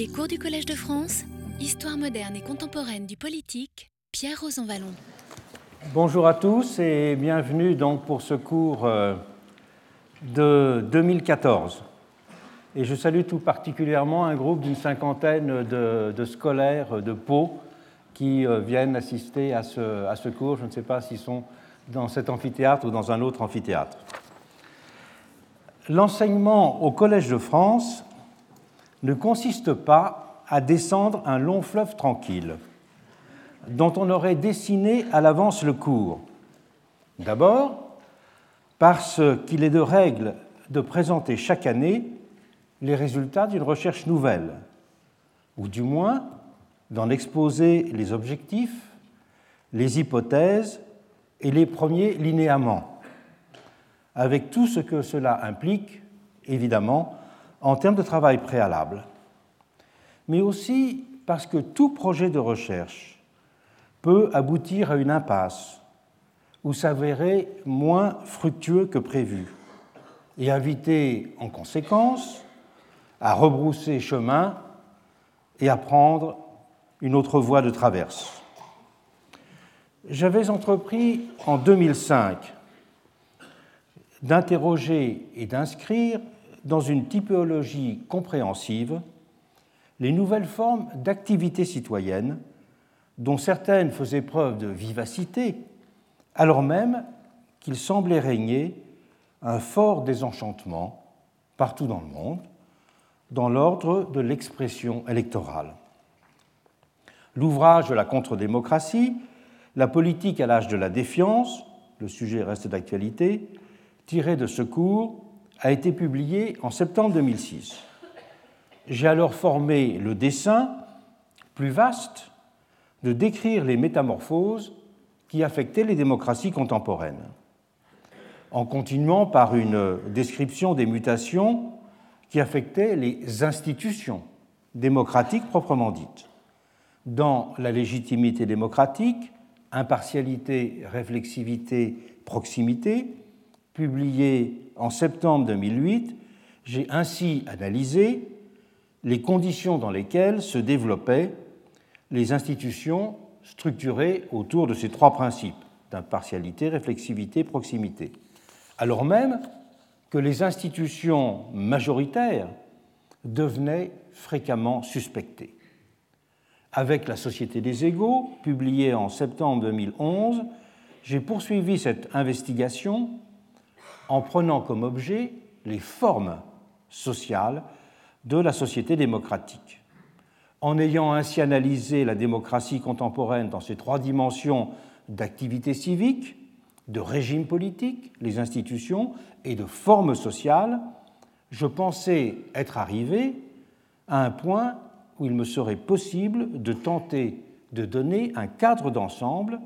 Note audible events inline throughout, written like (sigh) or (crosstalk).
Les cours du Collège de France, Histoire moderne et contemporaine du politique, Pierre Rosanvallon. Bonjour à tous et bienvenue donc pour ce cours euh, de 2014. Et je salue tout particulièrement un groupe d'une cinquantaine de, scolaires de Pau qui euh, viennent assister à ce, à ce cours. Je ne sais pas s'ils sont dans cet amphithéâtre ou dans un autre amphithéâtre. L'enseignement au Collège de France ne consiste pas à descendre un long fleuve tranquille dont on aurait dessiné à l'avance le cours. D'abord, parce qu'il est de règle de présenter chaque année les résultats d'une recherche nouvelle, ou du moins d'en exposer les objectifs, les hypothèses et les premiers linéaments, avec tout ce que cela implique, évidemment, en termes de travail préalable, mais aussi parce que tout projet de recherche peut aboutir à une impasse ou s'avérer moins fructueux que prévu, et inviter en conséquence à rebrousser chemin et à prendre une autre voie de traverse. J'avais entrepris en 2005 d'interroger et d'inscrire dans une typologie compréhensive les nouvelles formes d'activité citoyenne, dont certaines faisaient preuve de vivacité, alors même qu'il semblait régner un fort désenchantement partout dans le monde, dans l'ordre de l'expression électorale. L'ouvrage de la contre-démocratie, la politique à l'âge de la défiance, le sujet reste d'actualité, tiré de ce cours, a été publié en septembre 2006. J'ai alors formé le dessin plus vaste de décrire les métamorphoses qui affectaient les démocraties contemporaines, en continuant par une description des mutations qui affectaient les institutions démocratiques proprement dites. Dans la légitimité démocratique, impartialité, réflexivité, proximité, publié en septembre 2008, j'ai ainsi analysé les conditions dans lesquelles se développaient les institutions structurées autour de ces trois principes d'impartialité, réflexivité, proximité, alors même que les institutions majoritaires devenaient fréquemment suspectées. Avec la Société des égaux, publiée en septembre 2011, j'ai poursuivi cette investigation en prenant comme objet les formes sociales de la société démocratique. En ayant ainsi analysé la démocratie contemporaine dans ses trois dimensions d'activité civique, de régime politique, les institutions, et de formes sociales, je pensais être arrivé à un point où il me serait possible de tenter de donner un cadre d'ensemble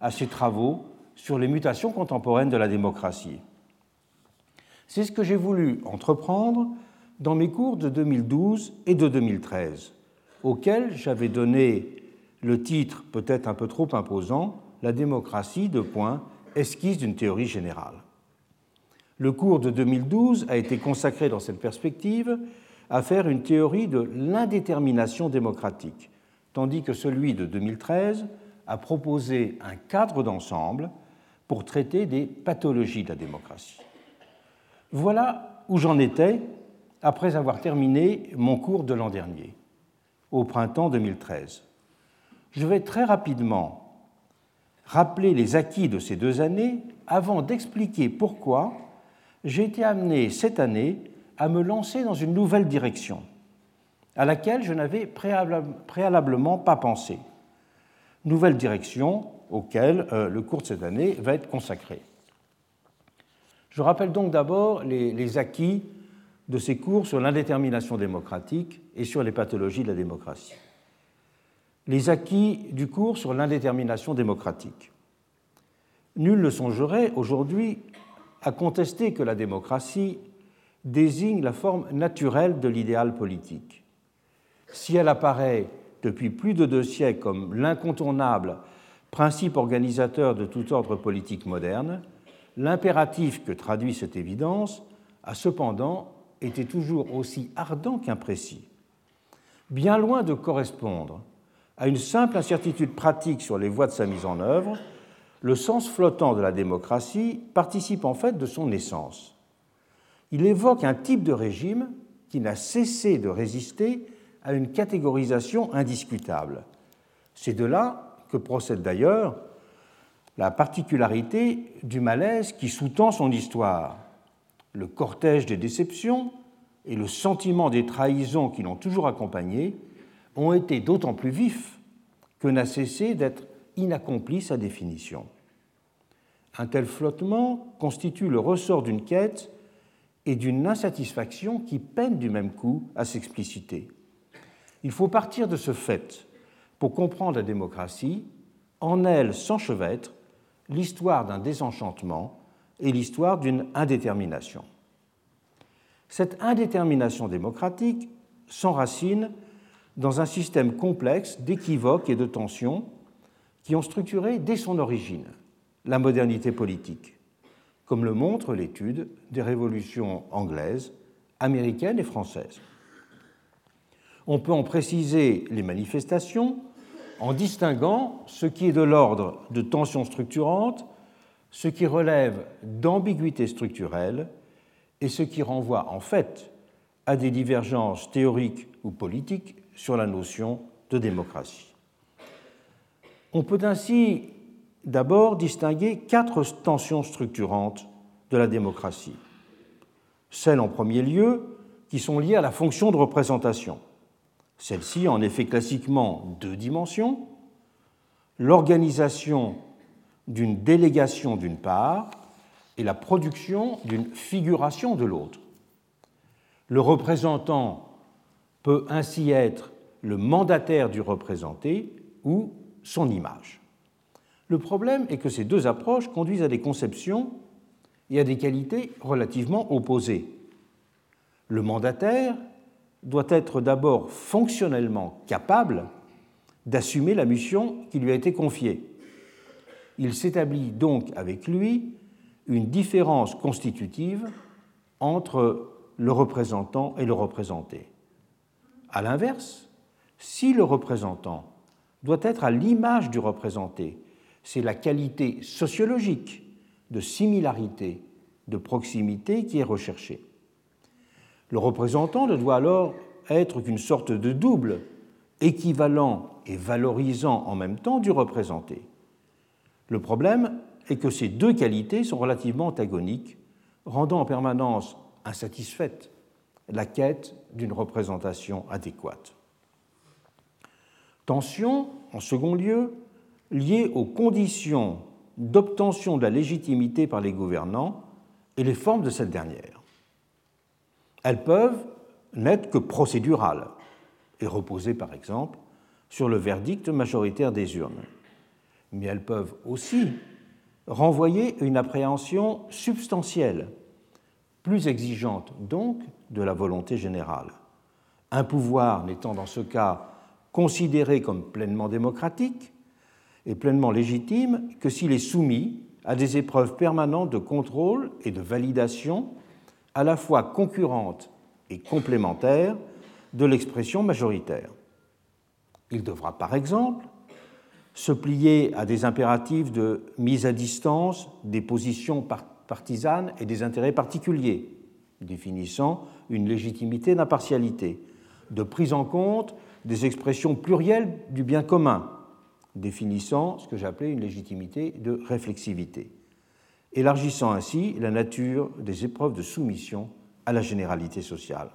à ces travaux sur les mutations contemporaines de la démocratie. C'est ce que j'ai voulu entreprendre dans mes cours de 2012 et de 2013, auxquels j'avais donné le titre peut-être un peu trop imposant, La démocratie, de point, esquisse d'une théorie générale. Le cours de 2012 a été consacré dans cette perspective à faire une théorie de l'indétermination démocratique, tandis que celui de 2013 a proposé un cadre d'ensemble pour traiter des pathologies de la démocratie. Voilà où j'en étais après avoir terminé mon cours de l'an dernier, au printemps 2013. Je vais très rapidement rappeler les acquis de ces deux années avant d'expliquer pourquoi j'ai été amené cette année à me lancer dans une nouvelle direction, à laquelle je n'avais préalablement pas pensé. Nouvelle direction auquel euh, le cours de cette année va être consacré. Je rappelle donc d'abord les, acquis de ces cours sur l'indétermination démocratique et sur les pathologies de la démocratie. Les acquis du cours sur l'indétermination démocratique. Nul ne songerait aujourd'hui à contester que la démocratie désigne la forme naturelle de l'idéal politique. Si elle apparaît depuis plus de deux siècles comme l'incontournable principe organisateur de tout ordre politique moderne, l'impératif que traduit cette évidence a cependant été toujours aussi ardent qu'imprécis. bien loin de correspondre à une simple incertitude pratique sur les voies de sa mise en œuvre, le sens flottant de la démocratie participe en fait de son naissance. Il évoque un type de régime qui n'a cessé de résister à une catégorisation indiscutable. C'est de là que procède d'ailleurs la particularité du malaise qui sous-tend son histoire. Le cortège des déceptions et le sentiment des trahisons qui l'ont toujours accompagné ont été d'autant plus vifs que n'a cessé d'être inaccomplie sa définition. Un tel flottement constitue le ressort d'une quête et d'une insatisfaction qui peinent du même coup à s'expliciter. Il faut partir de ce fait pour comprendre la démocratie. En elle s'enchevêtre l'histoire d'un désenchantement et l'histoire d'une indétermination. Cette indétermination démocratique s'enracine dans un système complexe d'équivoques et de tensions qui ont structuré dès son origine la modernité politique, comme le montre l'étude des révolutions anglaises, américaines et françaises. On peut en préciser les manifestations en distinguant ce qui est de l'ordre de tensions structurantes, ce qui relève d'ambiguïté structurelle et ce qui renvoie en fait à des divergences théoriques ou politiques sur la notion de démocratie. On peut ainsi d'abord distinguer quatre tensions structurantes de la démocratie. Celles en premier lieu qui sont liées à la fonction de représentation. Celle-ci en effet classiquement deux dimensions, l'organisation d'une délégation d'une part et la production d'une figuration de l'autre. Le représentant peut ainsi être le mandataire du représenté ou son image. Le problème est que ces deux approches conduisent à des conceptions et à des qualités relativement opposées. Le mandataire doit être d'abord fonctionnellement capable d'assumer la mission qui lui a été confiée. Il s'établit donc avec lui une différence constitutive entre le représentant et le représenté. A l'inverse, si le représentant doit être à l'image du représenté, c'est la qualité sociologique de similarité, de proximité qui est recherchée. Le représentant ne doit alors être qu'une sorte de double, équivalent et valorisant en même temps du représenté. Le problème est que ces deux qualités sont relativement antagoniques, rendant en permanence insatisfaite la quête d'une représentation adéquate. Tension, en second lieu, liée aux conditions d'obtention de la légitimité par les gouvernants et les formes de cette dernière. Elles peuvent n'être que procédurales et reposer, par exemple, sur le verdict majoritaire des urnes. Mais elles peuvent aussi renvoyer une appréhension substantielle, plus exigeante donc de la volonté générale. Un pouvoir n'étant dans ce cas considéré comme pleinement démocratique et pleinement légitime que s'il est soumis à des épreuves permanentes de contrôle et de validation à la fois concurrentes et complémentaires de l'expression majoritaire. Il devra par exemple se plier à des impératifs de mise à distance des positions partisanes et des intérêts particuliers, définissant une légitimité d'impartialité, de prise en compte des expressions plurielles du bien commun, définissant ce que j'appelais une légitimité de réflexivité, élargissant ainsi la nature des épreuves de soumission à la généralité sociale.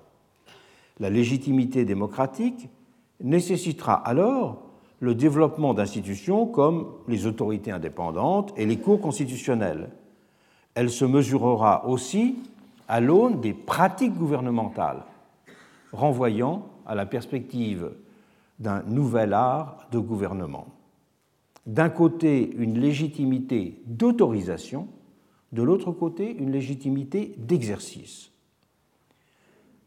La légitimité démocratique nécessitera alors le développement d'institutions comme les autorités indépendantes et les cours constitutionnelles. Elle se mesurera aussi à l'aune des pratiques gouvernementales, renvoyant à la perspective d'un nouvel art de gouvernement. D'un côté, une légitimité d'autorisation, de l'autre côté, une légitimité d'exercice.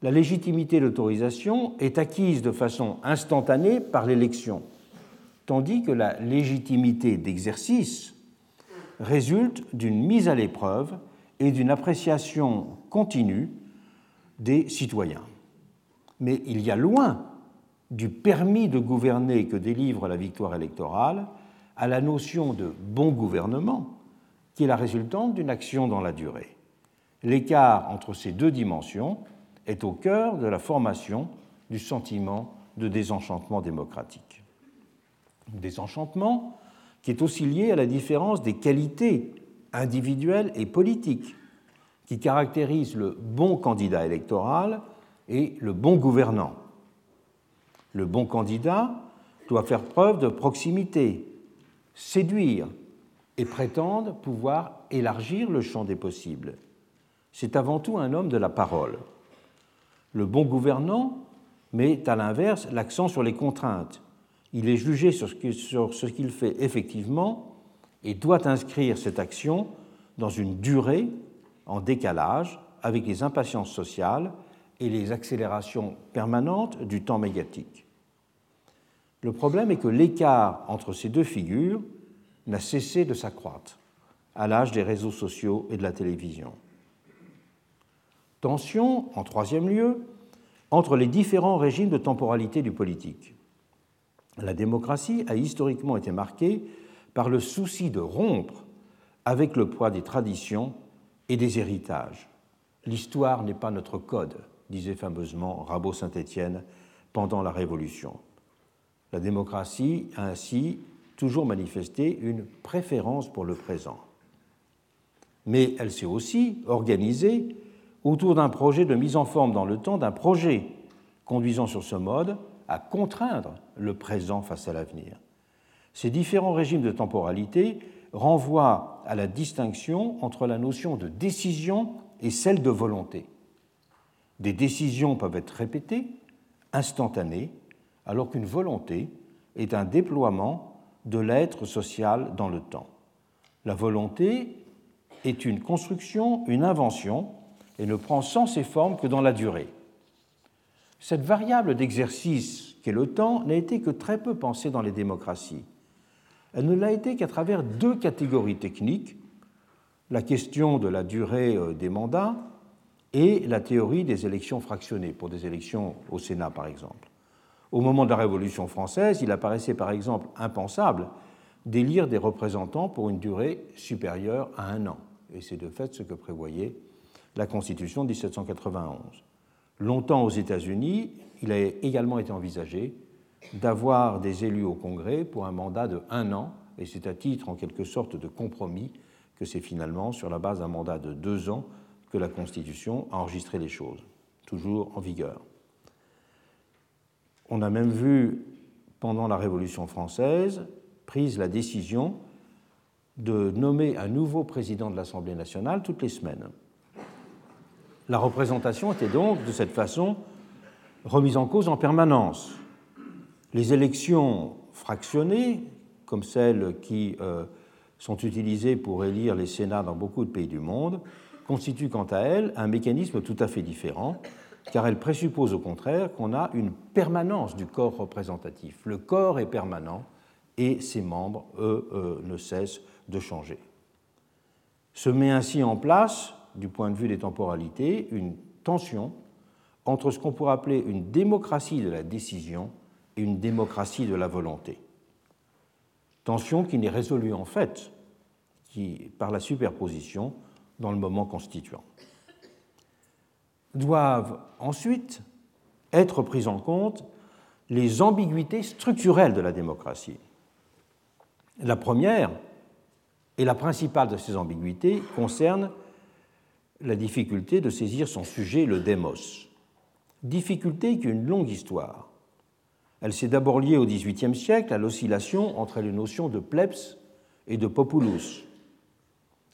La légitimité d'autorisation est acquise de façon instantanée par l'élection tandis que la légitimité d'exercice résulte d'une mise à l'épreuve et d'une appréciation continue des citoyens. Mais il y a loin du permis de gouverner que délivre la victoire électorale à la notion de bon gouvernement qui est la résultante d'une action dans la durée. L'écart entre ces deux dimensions est au cœur de la formation du sentiment de désenchantement démocratique. Désenchantement qui est aussi lié à la différence des qualités individuelles et politiques qui caractérisent le bon candidat électoral et le bon gouvernant. Le bon candidat doit faire preuve de proximité, séduire et prétendre pouvoir élargir le champ des possibles. C'est avant tout un homme de la parole. Le bon gouvernant met à l'inverse l'accent sur les contraintes. Il est jugé sur ce qu'il fait effectivement et doit inscrire cette action dans une durée en décalage avec les impatiences sociales et les accélérations permanentes du temps médiatique. Le problème est que l'écart entre ces deux figures n'a cessé de s'accroître à l'âge des réseaux sociaux et de la télévision. Tension, en troisième lieu, entre les différents régimes de temporalité du politique. La démocratie a historiquement été marquée par le souci de rompre avec le poids des traditions et des héritages. L'histoire n'est pas notre code, disait fameusement Rabot Saint-Étienne pendant la Révolution. La démocratie a ainsi toujours manifesté une préférence pour le présent. Mais elle s'est aussi organisée autour d'un projet de mise en forme dans le temps d'un projet conduisant sur ce mode à contraindre le présent face à l'avenir. Ces différents régimes de temporalité renvoient à la distinction entre la notion de décision et celle de volonté. Des décisions peuvent être répétées, instantanées, alors qu'une volonté est un déploiement de l'être social dans le temps. La volonté est une construction, une invention, et ne prend sens et forme que dans la durée. Cette variable d'exercice qu'est le temps n'a été que très peu pensée dans les démocraties. Elle ne l'a été qu'à travers deux catégories techniques, la question de la durée euh, des mandats et la théorie des élections fractionnées, pour des élections au Sénat par exemple. Au moment de la Révolution française, il apparaissait par exemple impensable d'élire des représentants pour une durée supérieure à un an. Et c'est de fait ce que prévoyait la Constitution de 1791. Longtemps aux États-Unis, il a également été envisagé d'avoir des élus au Congrès pour un mandat de un an, et c'est à titre en quelque sorte de compromis que c'est finalement sur la base d'un mandat de deux ans que la Constitution a enregistré les choses, toujours en vigueur. On a même vu, pendant la Révolution française, prise la décision de nommer un nouveau président de l'Assemblée nationale toutes les semaines. La représentation était donc, de cette façon, remise en cause en permanence. Les élections fractionnées, comme celles qui euh, sont utilisées pour élire les Sénats dans beaucoup de pays du monde, constituent quant à elles un mécanisme tout à fait différent, car elles présupposent au contraire qu'on a une permanence du corps représentatif. Le corps est permanent et ses membres, eux, euh, ne cessent de changer. Se met ainsi en place du point de vue des temporalités, une tension entre ce qu'on pourrait appeler une démocratie de la décision et une démocratie de la volonté. Tension qui n'est résolue en fait qui, par la superposition dans le moment constituant. Doivent ensuite être prises en compte les ambiguïtés structurelles de la démocratie. La première, et la principale de ces ambiguïtés, concerne la difficulté de saisir son sujet, le démos. Difficulté qui a une longue histoire. Elle s'est d'abord liée au XVIIIe siècle à l'oscillation entre les notions de plebs et de populus.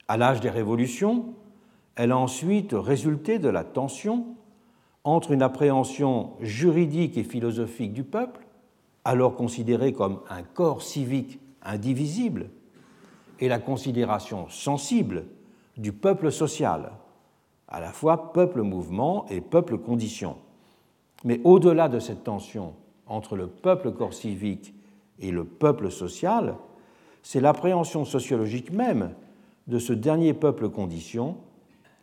À l'âge des révolutions, elle a ensuite résulté de la tension entre une appréhension juridique et philosophique du peuple, alors considéré comme un corps civique indivisible, et la considération sensible du peuple social, à la fois peuple-mouvement et peuple-condition. Mais au-delà de cette tension entre le peuple corps civique et le peuple social, c'est l'appréhension sociologique même de ce dernier peuple-condition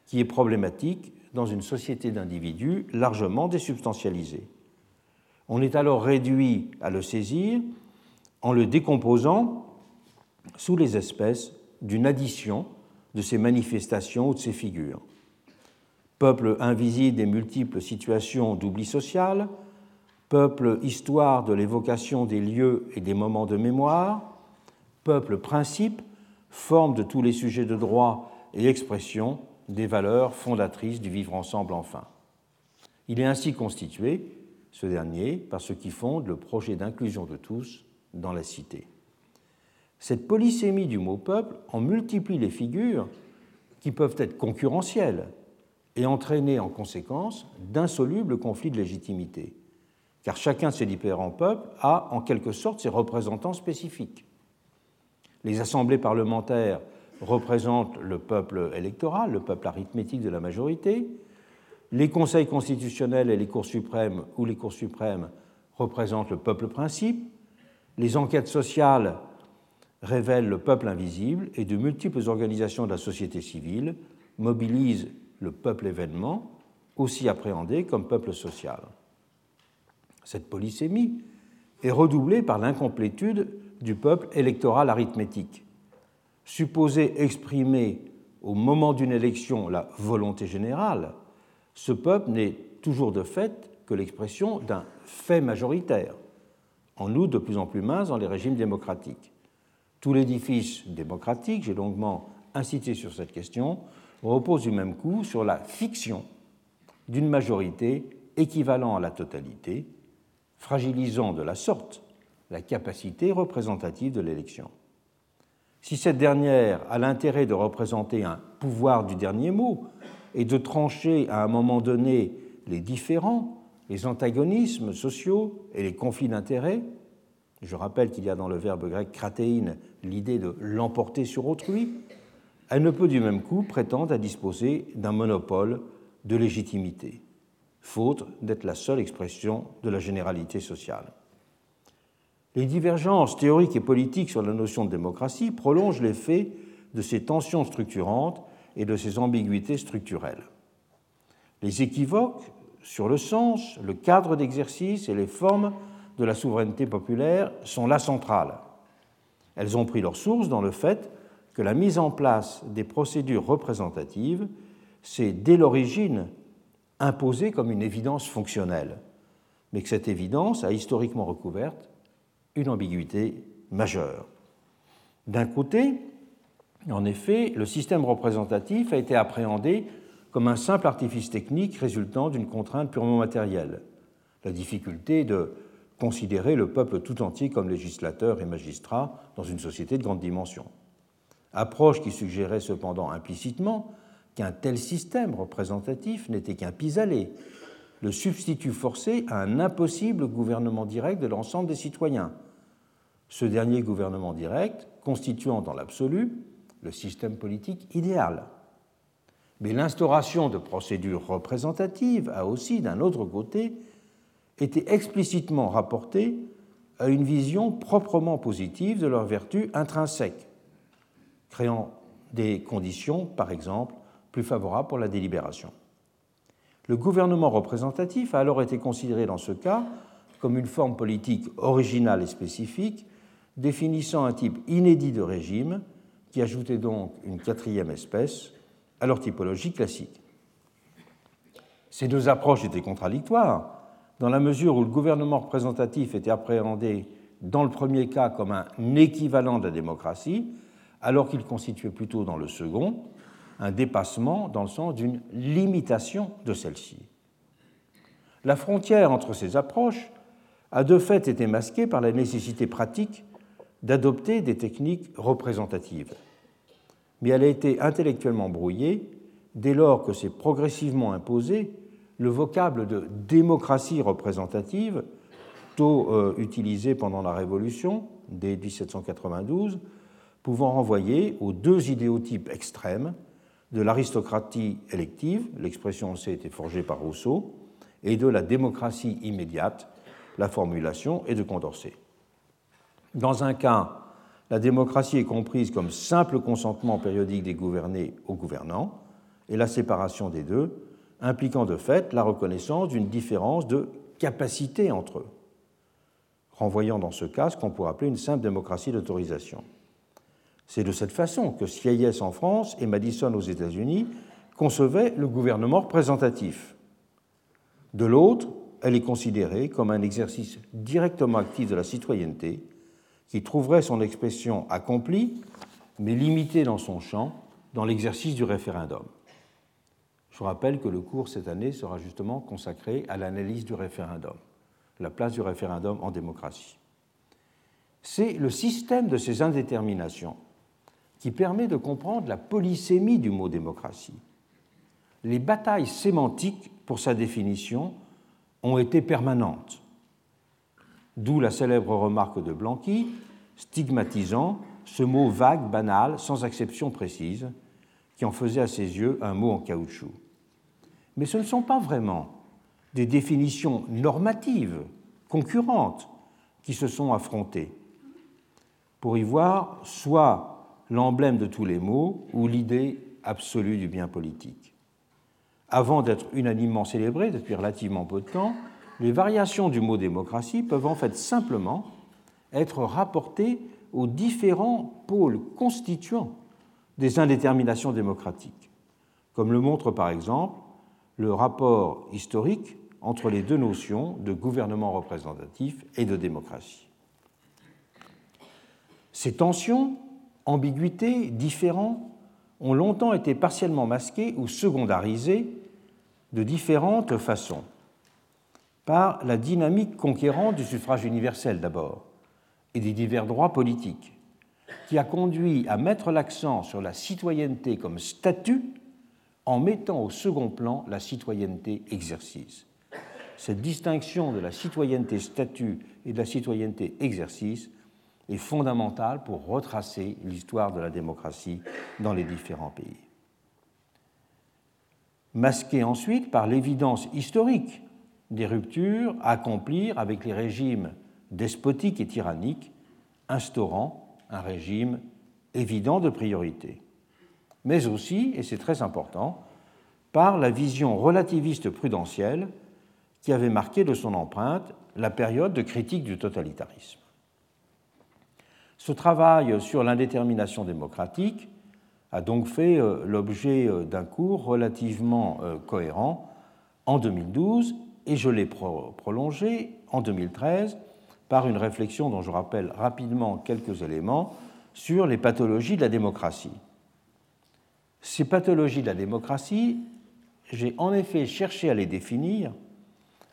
qui est problématique dans une société d'individus largement désubstantialisée. On est alors réduit à le saisir en le décomposant sous les espèces d'une addition de ces manifestations ou de ces figures. Peuple invisible des multiples situations d'oubli social, peuple histoire de l'évocation des lieux et des moments de mémoire, peuple principe, forme de tous les sujets de droit et expression des valeurs fondatrices du vivre ensemble enfin. Il est ainsi constitué, ce dernier, par ce qui fonde le projet d'inclusion de tous dans la cité. Cette polysémie du mot peuple en multiplie les figures qui peuvent être concurrentielles et entraîner en conséquence d'insolubles conflits de légitimité, car chacun de ces différents peuples a en quelque sorte ses représentants spécifiques. Les assemblées parlementaires représentent le peuple électoral, le peuple arithmétique de la majorité, les conseils constitutionnels et les cours suprêmes ou les cours suprêmes représentent le peuple principe, les enquêtes sociales révèlent le peuple invisible et de multiples organisations de la société civile mobilisent le peuple événement, aussi appréhendé comme peuple social. Cette polysémie est redoublée par l'incomplétude du peuple électoral arithmétique, supposé exprimer au moment d'une élection la volonté générale, ce peuple n'est toujours de fait que l'expression d'un fait majoritaire, en outre de plus en plus mince dans les régimes démocratiques. Tout l'édifice démocratique, j'ai longuement insisté sur cette question, repose du même coup sur la fiction d'une majorité équivalent à la totalité, fragilisant de la sorte la capacité représentative de l'élection. Si cette dernière a l'intérêt de représenter un pouvoir du dernier mot et de trancher à un moment donné les différends, les antagonismes sociaux et les conflits d'intérêts, je rappelle qu'il y a dans le verbe grec kratéine l'idée de l'emporter sur autrui, elle ne peut du même coup prétendre à disposer d'un monopole de légitimité, faute d'être la seule expression de la généralité sociale. Les divergences théoriques et politiques sur la notion de démocratie prolongent l'effet de ces tensions structurantes et de ces ambiguïtés structurelles. Les équivoques sur le sens, le cadre d'exercice et les formes de la souveraineté populaire sont là centrales. Elles ont pris leur source dans le fait que la mise en place des procédures représentatives s'est dès l'origine imposée comme une évidence fonctionnelle, mais que cette évidence a historiquement recouverte une ambiguïté majeure. D'un côté, en effet, le système représentatif a été appréhendé comme un simple artifice technique résultant d'une contrainte purement matérielle, la difficulté de considérer le peuple tout entier comme législateur et magistrat dans une société de grande dimension. Approche qui suggérait cependant implicitement qu'un tel système représentatif n'était qu'un pis-aller, le substitut forcé à un impossible gouvernement direct de l'ensemble des citoyens. Ce dernier gouvernement direct constituant dans l'absolu le système politique idéal. Mais l'instauration de procédures représentatives a aussi, d'un autre côté, été explicitement rapportée à une vision proprement positive de leurs vertus intrinsèques, créant des conditions, par exemple, plus favorables pour la délibération. Le gouvernement représentatif a alors été considéré dans ce cas comme une forme politique originale et spécifique, définissant un type inédit de régime qui ajoutait donc une quatrième espèce à leur typologie classique. Ces deux approches étaient contradictoires, dans la mesure où le gouvernement représentatif était appréhendé dans le premier cas comme un équivalent de la démocratie, alors qu'il constituait plutôt dans le second un dépassement dans le sens d'une limitation de celle-ci. La frontière entre ces approches a de fait été masquée par la nécessité pratique d'adopter des techniques représentatives. Mais elle a été intellectuellement brouillée dès lors que s'est progressivement imposé le vocable de démocratie représentative, tôt euh, utilisé pendant la Révolution, dès 1792, pouvant renvoyer aux deux idéotypes extrêmes de l'aristocratie élective, l'expression sait été forgée par Rousseau, et de la démocratie immédiate, la formulation est de Condorcet. Dans un cas, la démocratie est comprise comme simple consentement périodique des gouvernés aux gouvernants, et la séparation des deux, impliquant de fait la reconnaissance d'une différence de capacité entre eux. renvoyant dans ce cas ce qu'on pourrait appeler une simple démocratie d'autorisation. C'est de cette façon que Sieyès en France et Madison aux États-Unis concevaient le gouvernement représentatif. De l'autre, elle est considérée comme un exercice directement actif de la citoyenneté qui trouverait son expression accomplie, mais limitée dans son champ, dans l'exercice du référendum. Je rappelle que le cours cette année sera justement consacré à l'analyse du référendum, la place du référendum en démocratie. C'est le système de ces indéterminations qui permet de comprendre la polysémie du mot démocratie. Les batailles sémantiques pour sa définition ont été permanentes. D'où la célèbre remarque de Blanqui, stigmatisant ce mot vague, banal, sans acception précise, qui en faisait à ses yeux un mot en caoutchouc. Mais ce ne sont pas vraiment des définitions normatives concurrentes qui se sont affrontées pour y voir soit l'emblème de tous les mots ou l'idée absolue du bien politique. Avant d'être unanimement célébrées depuis relativement peu de temps, les variations du mot démocratie peuvent en fait simplement être rapportées aux différents pôles constituants des indéterminations démocratiques, comme le montre par exemple le rapport historique entre les deux notions de gouvernement représentatif et de démocratie. Ces tensions, ambiguïtés, différents ont longtemps été partiellement masquées ou secondarisées de différentes façons. Par la dynamique conquérante du suffrage universel d'abord, et des divers droits politiques, qui a conduit à mettre l'accent sur la citoyenneté comme statut en mettant au second plan la citoyenneté exercice. Cette distinction de la citoyenneté statut et de la citoyenneté exercice est fondamentale pour retracer l'histoire de la démocratie dans les différents pays. Masquée ensuite par l'évidence historique des ruptures à accomplir avec les régimes despotique et tyrannique, instaurant un régime évident de priorité. Mais aussi, et c'est très important, par la vision relativiste prudentielle qui avait marqué de son empreinte la période de critique du totalitarisme. Ce travail sur l'indétermination démocratique a donc fait euh, l'objet euh, d'un cours relativement euh, cohérent en 2012 et je l'ai prolongé en 2013 par une réflexion dont je rappelle rapidement quelques éléments sur les pathologies de la démocratie. Ces pathologies de la démocratie, j'ai en effet cherché à les définir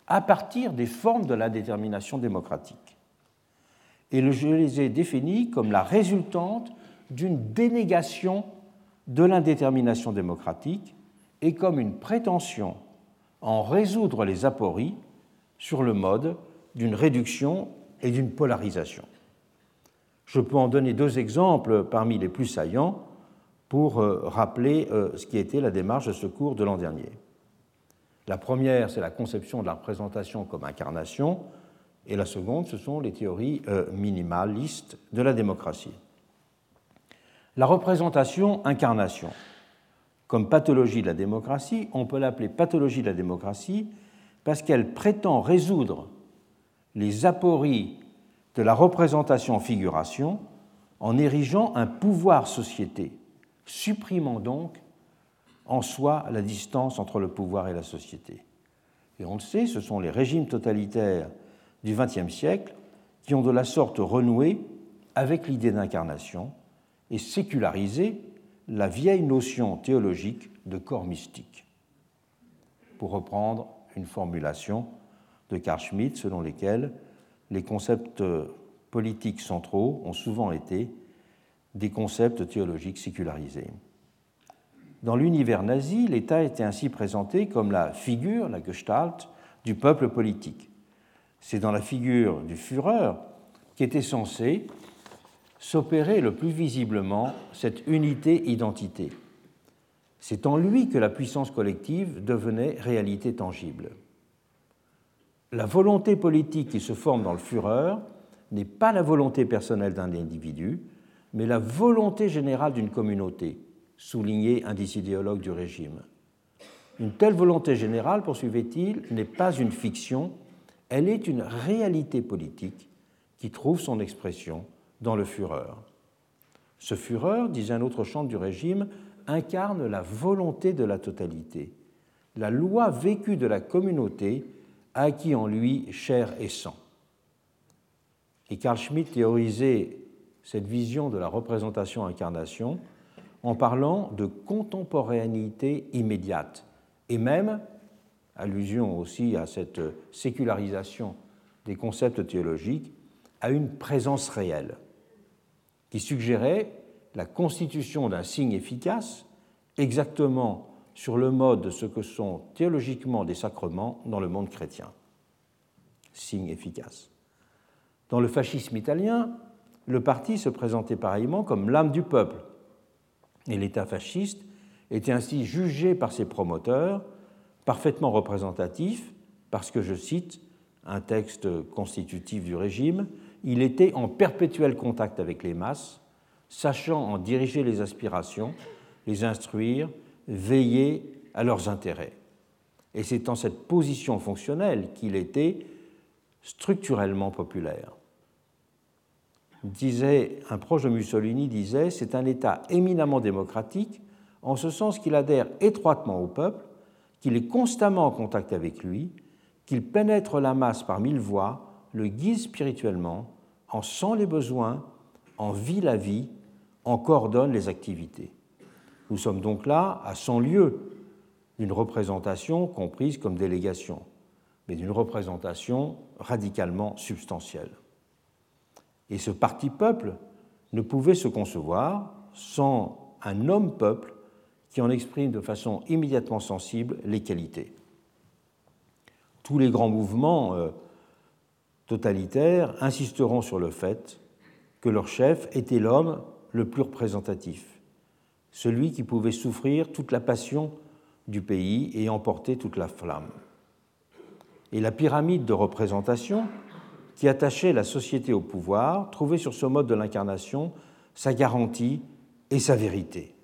à partir des formes de la détermination démocratique. Et je les ai définies comme la résultante d'une dénégation de l'indétermination démocratique et comme une prétention en résoudre les apories sur le mode d'une réduction et d'une polarisation. Je peux en donner deux exemples parmi les plus saillants pour euh, rappeler euh, ce qui été la démarche de secours de l'an dernier. La première, c'est la conception de la représentation comme incarnation, et la seconde, ce sont les théories euh, minimalistes de la démocratie. La représentation incarnation, comme pathologie de la démocratie, on peut l'appeler pathologie de la démocratie parce qu'elle prétend résoudre les apories de la représentation-figuration en érigeant un pouvoir-société, supprimant donc en soi la distance entre le pouvoir et la société. Et on le sait, ce sont les régimes totalitaires du XXe siècle qui ont de la sorte renoué avec l'idée d'incarnation et sécularisé la vieille notion théologique de corps mystique. Pour reprendre une formulation de Carl Schmitt, selon lesquels les concepts politiques centraux ont souvent été des concepts théologiques sécularisés. Dans l'univers nazi, l'État était ainsi présenté comme la figure, la Gestalt, du peuple politique. C'est dans la figure du Führer qu'était censée s'opérer le plus visiblement cette unité-identité. C'est en lui que la puissance collective devenait réalité tangible la volonté politique qui se forme dans le Führer n'est pas la volonté personnelle d'un individu, mais la volonté générale d'une communauté, soulignait un des idéologues du régime. Une telle volonté générale, poursuivait-il, n'est pas une fiction, elle est une réalité politique qui trouve son expression dans le Führer. Ce Führer, disait un autre chant du régime, incarne la volonté de la totalité, la loi vécue de la communauté acquis en lui chair et sang. Et Carl Schmitt théorisait cette vision de la représentation-incarnation en parlant de contemporanéité immédiate et même, allusion aussi à cette sécularisation des concepts théologiques, à une présence réelle qui suggérait la constitution d'un signe efficace exactement sur le mode de ce que sont théologiquement des sacrements dans le monde chrétien. Signe efficace. Dans le fascisme italien, le parti se présentait pareillement comme l'âme du peuple, et l'État fasciste était ainsi jugé par ses promoteurs parfaitement représentatif parce que, je cite un texte constitutif du régime, il était en perpétuel contact avec les masses, sachant en diriger les aspirations, les instruire, veiller à leurs intérêts. Et c'est en cette position fonctionnelle qu'il était structurellement populaire. Disait, un proche de Mussolini disait c'est un État éminemment démocratique, en ce sens qu'il adhère étroitement au peuple, qu'il est constamment en contact avec lui, qu'il pénètre la masse par mille voies, le guide spirituellement, en sent les besoins, en vit la vie, en coordonne les activités. Nous sommes donc là à 100 lieues d'une représentation comprise comme délégation, mais d'une représentation radicalement substantielle. Et ce parti-peuple ne pouvait se concevoir sans un homme-peuple qui en exprime de façon immédiatement sensible les qualités. Tous les grands mouvements euh, totalitaires insisteront sur le fait que leur chef était l'homme le plus représentatif, celui qui pouvait souffrir toute la passion du pays et emporter toute la flamme. Et la pyramide de représentation qui attachait la société au pouvoir trouvait sur ce mode de l'incarnation sa garantie et sa vérité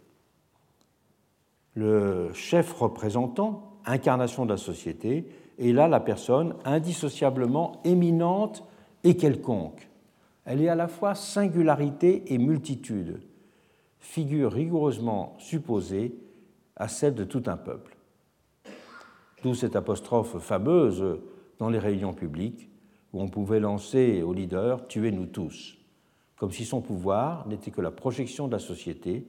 le chef représentant, incarnation de la société, est là la personne indissociablement éminente et quelconque. Elle est à la fois singularité et multitude, figure rigoureusement supposée à celle de tout un peuple. D'où cette apostrophe fameuse dans les réunions publiques où on pouvait lancer au leader Tuez-nous tous, comme si son pouvoir n'était que la projection de la société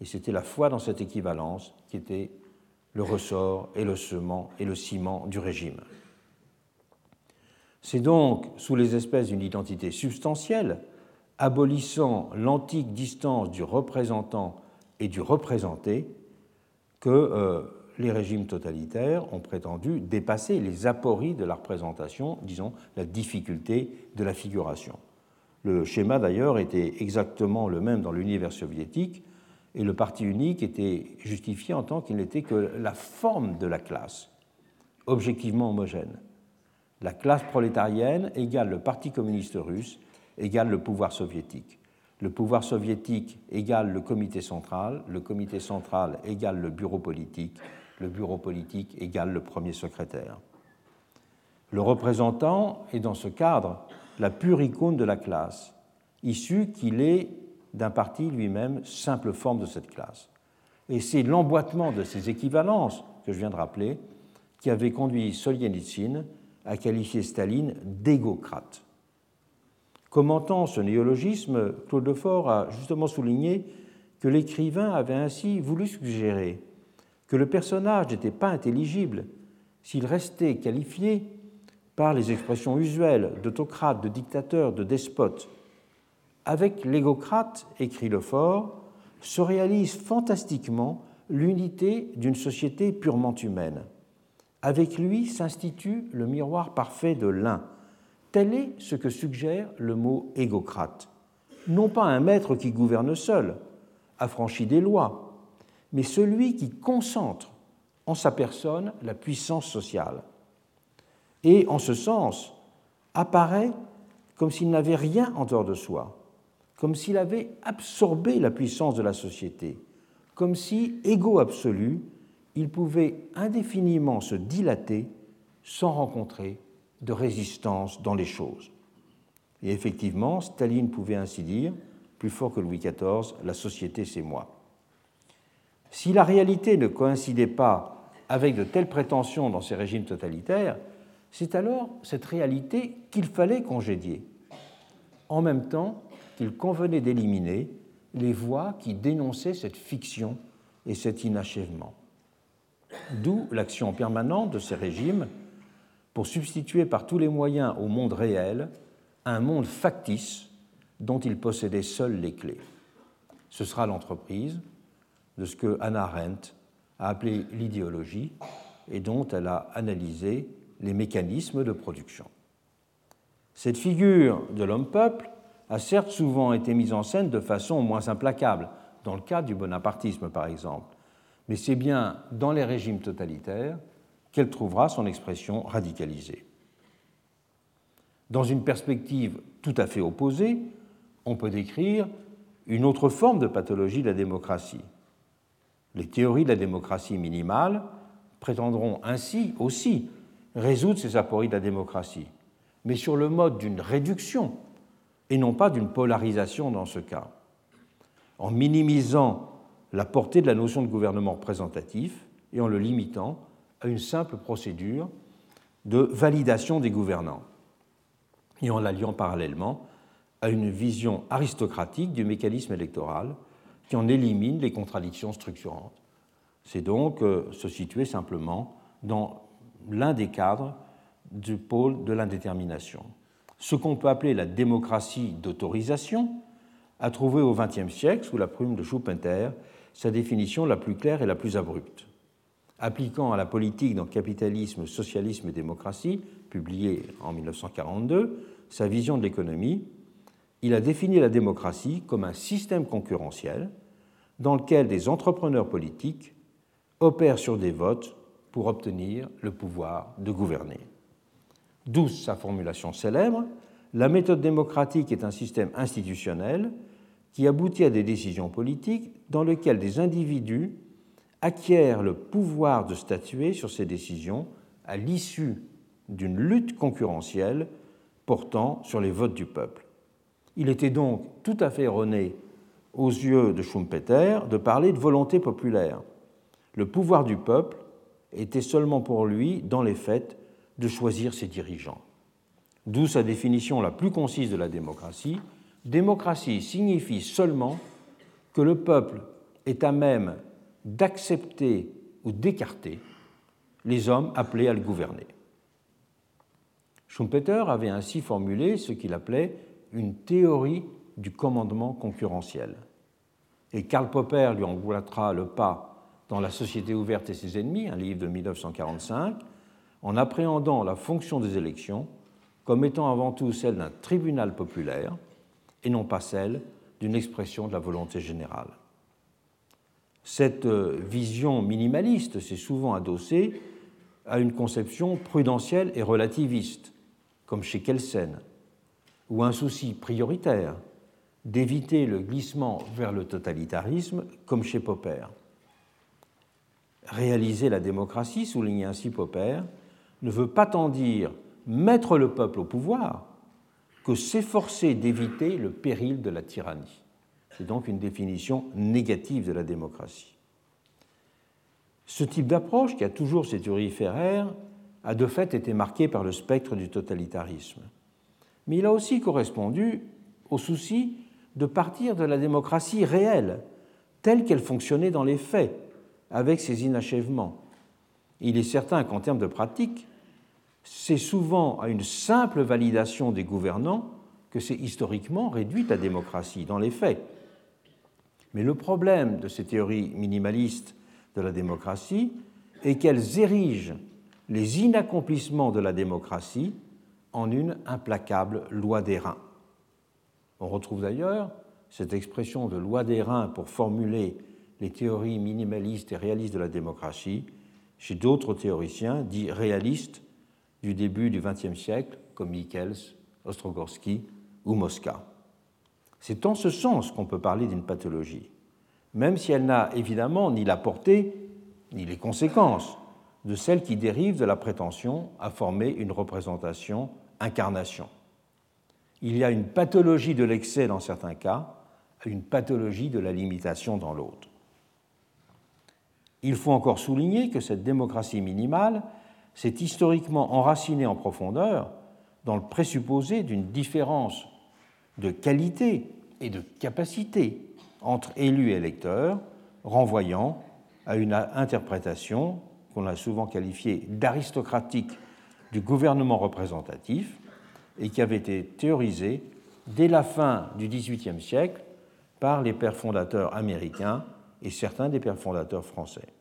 et c'était la foi dans cette équivalence qui était le ressort et le cement et le ciment du régime. C'est donc sous les espèces d'une identité substantielle, abolissant l'antique distance du représentant et du représenté, que euh, les régimes totalitaires ont prétendu dépasser les apories de la représentation, disons la difficulté de la figuration. Le schéma d'ailleurs était exactement le même dans l'univers soviétique, et le parti unique était justifié en tant qu'il n'était que la forme de la classe, objectivement homogène. La classe prolétarienne égale le Parti communiste russe égale le pouvoir soviétique. Le pouvoir soviétique égale le comité central, le comité central égale le bureau politique, le bureau politique égale le premier secrétaire. Le représentant est dans ce cadre la pure icône de la classe, issue qu'il est d'un parti lui-même simple forme de cette classe. Et c'est l'emboîtement de ces équivalences que je viens de rappeler qui avait conduit Solzhenitsyn à qualifier Staline d'égocrate. Commentant ce néologisme, Claude Lefort a justement souligné que l'écrivain avait ainsi voulu suggérer que le personnage n'était pas intelligible s'il restait qualifié par les expressions usuelles d'autocrate, de dictateur, de despote, avec l'égocrate, écrit Lefort, se réalise fantastiquement l'unité d'une société purement humaine. Avec lui s'institue le miroir parfait de l'un. Tel est ce que suggère le mot égocrate. Non pas un maître qui gouverne seul, affranchi des lois, mais celui qui concentre en sa personne la puissance sociale. Et en ce sens, apparaît comme s'il n'avait rien en dehors de soi, comme s'il avait absorbé la puissance de la société, comme si, égo absolu, il pouvait indéfiniment se dilater sans rencontrer de résistance dans les choses. Et effectivement, Staline pouvait ainsi dire, plus fort que Louis XIV, la société c'est moi. Si la réalité ne coïncidait pas avec de telles prétentions dans ces régimes totalitaires, c'est alors cette réalité qu'il fallait congédier, en même temps qu'il convenait d'éliminer les voix qui dénonçaient cette fiction et cet inachèvement. D'où l'action permanente de ces régimes pour substituer par tous les moyens au monde réel un monde factice dont ils possédaient seuls les clés. Ce sera l'entreprise de ce que Hannah Arendt a appelé l'idéologie et dont elle a analysé les mécanismes de production. Cette figure de l'homme-peuple a certes souvent été mise en scène de façon moins implacable, dans le cas du bonapartisme par exemple, mais c'est bien dans les régimes totalitaires qu'elle trouvera son expression radicalisée. Dans une perspective tout à fait opposée, on peut décrire une autre forme de pathologie de la démocratie. Les théories de la démocratie minimale prétendront ainsi aussi résoudre ces apories de la démocratie, mais sur le mode d'une réduction et non pas d'une polarisation dans ce cas, en minimisant la portée de la notion de gouvernement représentatif et en le limitant à une simple procédure de validation des gouvernants, et en l'alliant parallèlement à une vision aristocratique du mécanisme électoral qui en élimine les contradictions structurantes. C'est donc euh, se situer simplement dans l'un des cadres du pôle de l'indétermination. Ce qu'on peut appeler la démocratie d'autorisation a trouvé au XXe siècle, sous la plume de Schumpeter, sa définition la plus claire et la plus abrupte. Appliquant à la politique dans Capitalisme, Socialisme et Démocratie, publié en 1942, sa vision de l'économie, il a défini la démocratie comme un système concurrentiel dans lequel des entrepreneurs politiques opèrent sur des votes pour obtenir le pouvoir de gouverner. D'où sa formulation célèbre, la méthode démocratique est un système institutionnel qui aboutit à des décisions politiques dans lesquelles des individus acquièrent le pouvoir de statuer sur ces décisions à l'issue d'une lutte concurrentielle portant sur les votes du peuple. Il était donc tout à fait erroné aux yeux de Schumpeter de parler de volonté populaire. Le pouvoir du peuple était seulement pour lui, dans les faits, de choisir ses dirigeants. D'où sa définition la plus concise de la démocratie. Démocratie signifie seulement que le peuple est à même d'accepter ou d'écarter les hommes appelés à le gouverner. Schumpeter avait ainsi formulé ce qu'il appelait une théorie du commandement concurrentiel. Et Karl Popper lui emboîtera le pas dans La société ouverte et ses ennemis, un livre de 1945, en appréhendant la fonction des élections comme étant avant tout celle d'un tribunal populaire et non pas celle d'une expression de la volonté générale. Cette euh, vision minimaliste s'est souvent adossée à une conception prudentielle et relativiste, comme chez Kelsen, ou un souci prioritaire d'éviter le glissement vers le totalitarisme, comme chez Popper. Réaliser la démocratie, souligne ainsi Popper, ne veut pas tant dire mettre le peuple au pouvoir que s'efforcer d'éviter le péril de la tyrannie. C'est donc une définition négative de la démocratie. Ce type d'approche, qui a toujours ses turiféraires, a de fait été marqué par le spectre du totalitarisme. Mais il a aussi correspondu au souci de partir de la démocratie réelle, telle qu'elle fonctionnait dans les faits, avec ses inachèvements. Il est certain qu'en termes de pratique, c'est souvent à une simple validation des gouvernants que c'est historiquement réduit la démocratie, dans les faits. Mais le problème de ces théories minimalistes de la démocratie est qu'elles érigent les inaccomplissements de la démocratie en une implacable loi des reins. On retrouve d'ailleurs cette expression de loi des reins pour formuler les théories minimalistes et réalistes de la démocratie chez d'autres théoriciens dits réalistes du début du XXe siècle, comme Michels, Ostrogorsky ou Mosca. C'est en ce sens qu'on peut parler d'une pathologie, même si elle n'a évidemment ni la portée ni les conséquences de celle qui dérive de la prétention à former une représentation incarnation. Il y a une pathologie de l'excès dans certains cas, une pathologie de la limitation dans l'autre. Il faut encore souligner que cette démocratie minimale s'est historiquement enracinée en profondeur dans le présupposé d'une différence de qualité et de capacité entre élus et électeurs, renvoyant à une interprétation qu'on a souvent qualifiée d'aristocratique du gouvernement représentatif et qui avait été théorisée dès la fin du XVIIIe siècle par les pères fondateurs américains et certains des pères fondateurs français.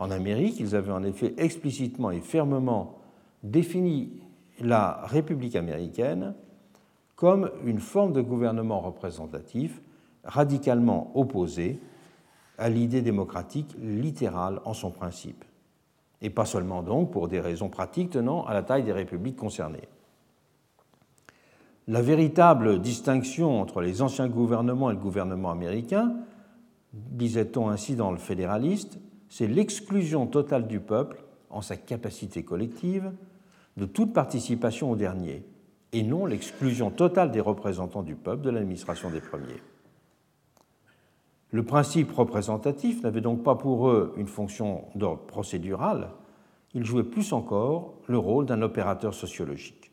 En Amérique, ils avaient en effet explicitement et fermement défini la République américaine comme une forme de gouvernement représentatif radicalement opposée à l'idée démocratique littérale en son principe, et pas seulement donc pour des raisons pratiques tenant à la taille des républiques concernées. La véritable distinction entre les anciens gouvernements et le gouvernement américain, disait-on ainsi dans le fédéraliste, c'est l'exclusion totale du peuple, en sa capacité collective, de toute participation au dernier, et non l'exclusion totale des représentants du peuple de l'administration des premiers. Le principe représentatif n'avait donc pas pour eux une fonction d'ordre procédural, il jouait plus encore le rôle d'un opérateur sociologique.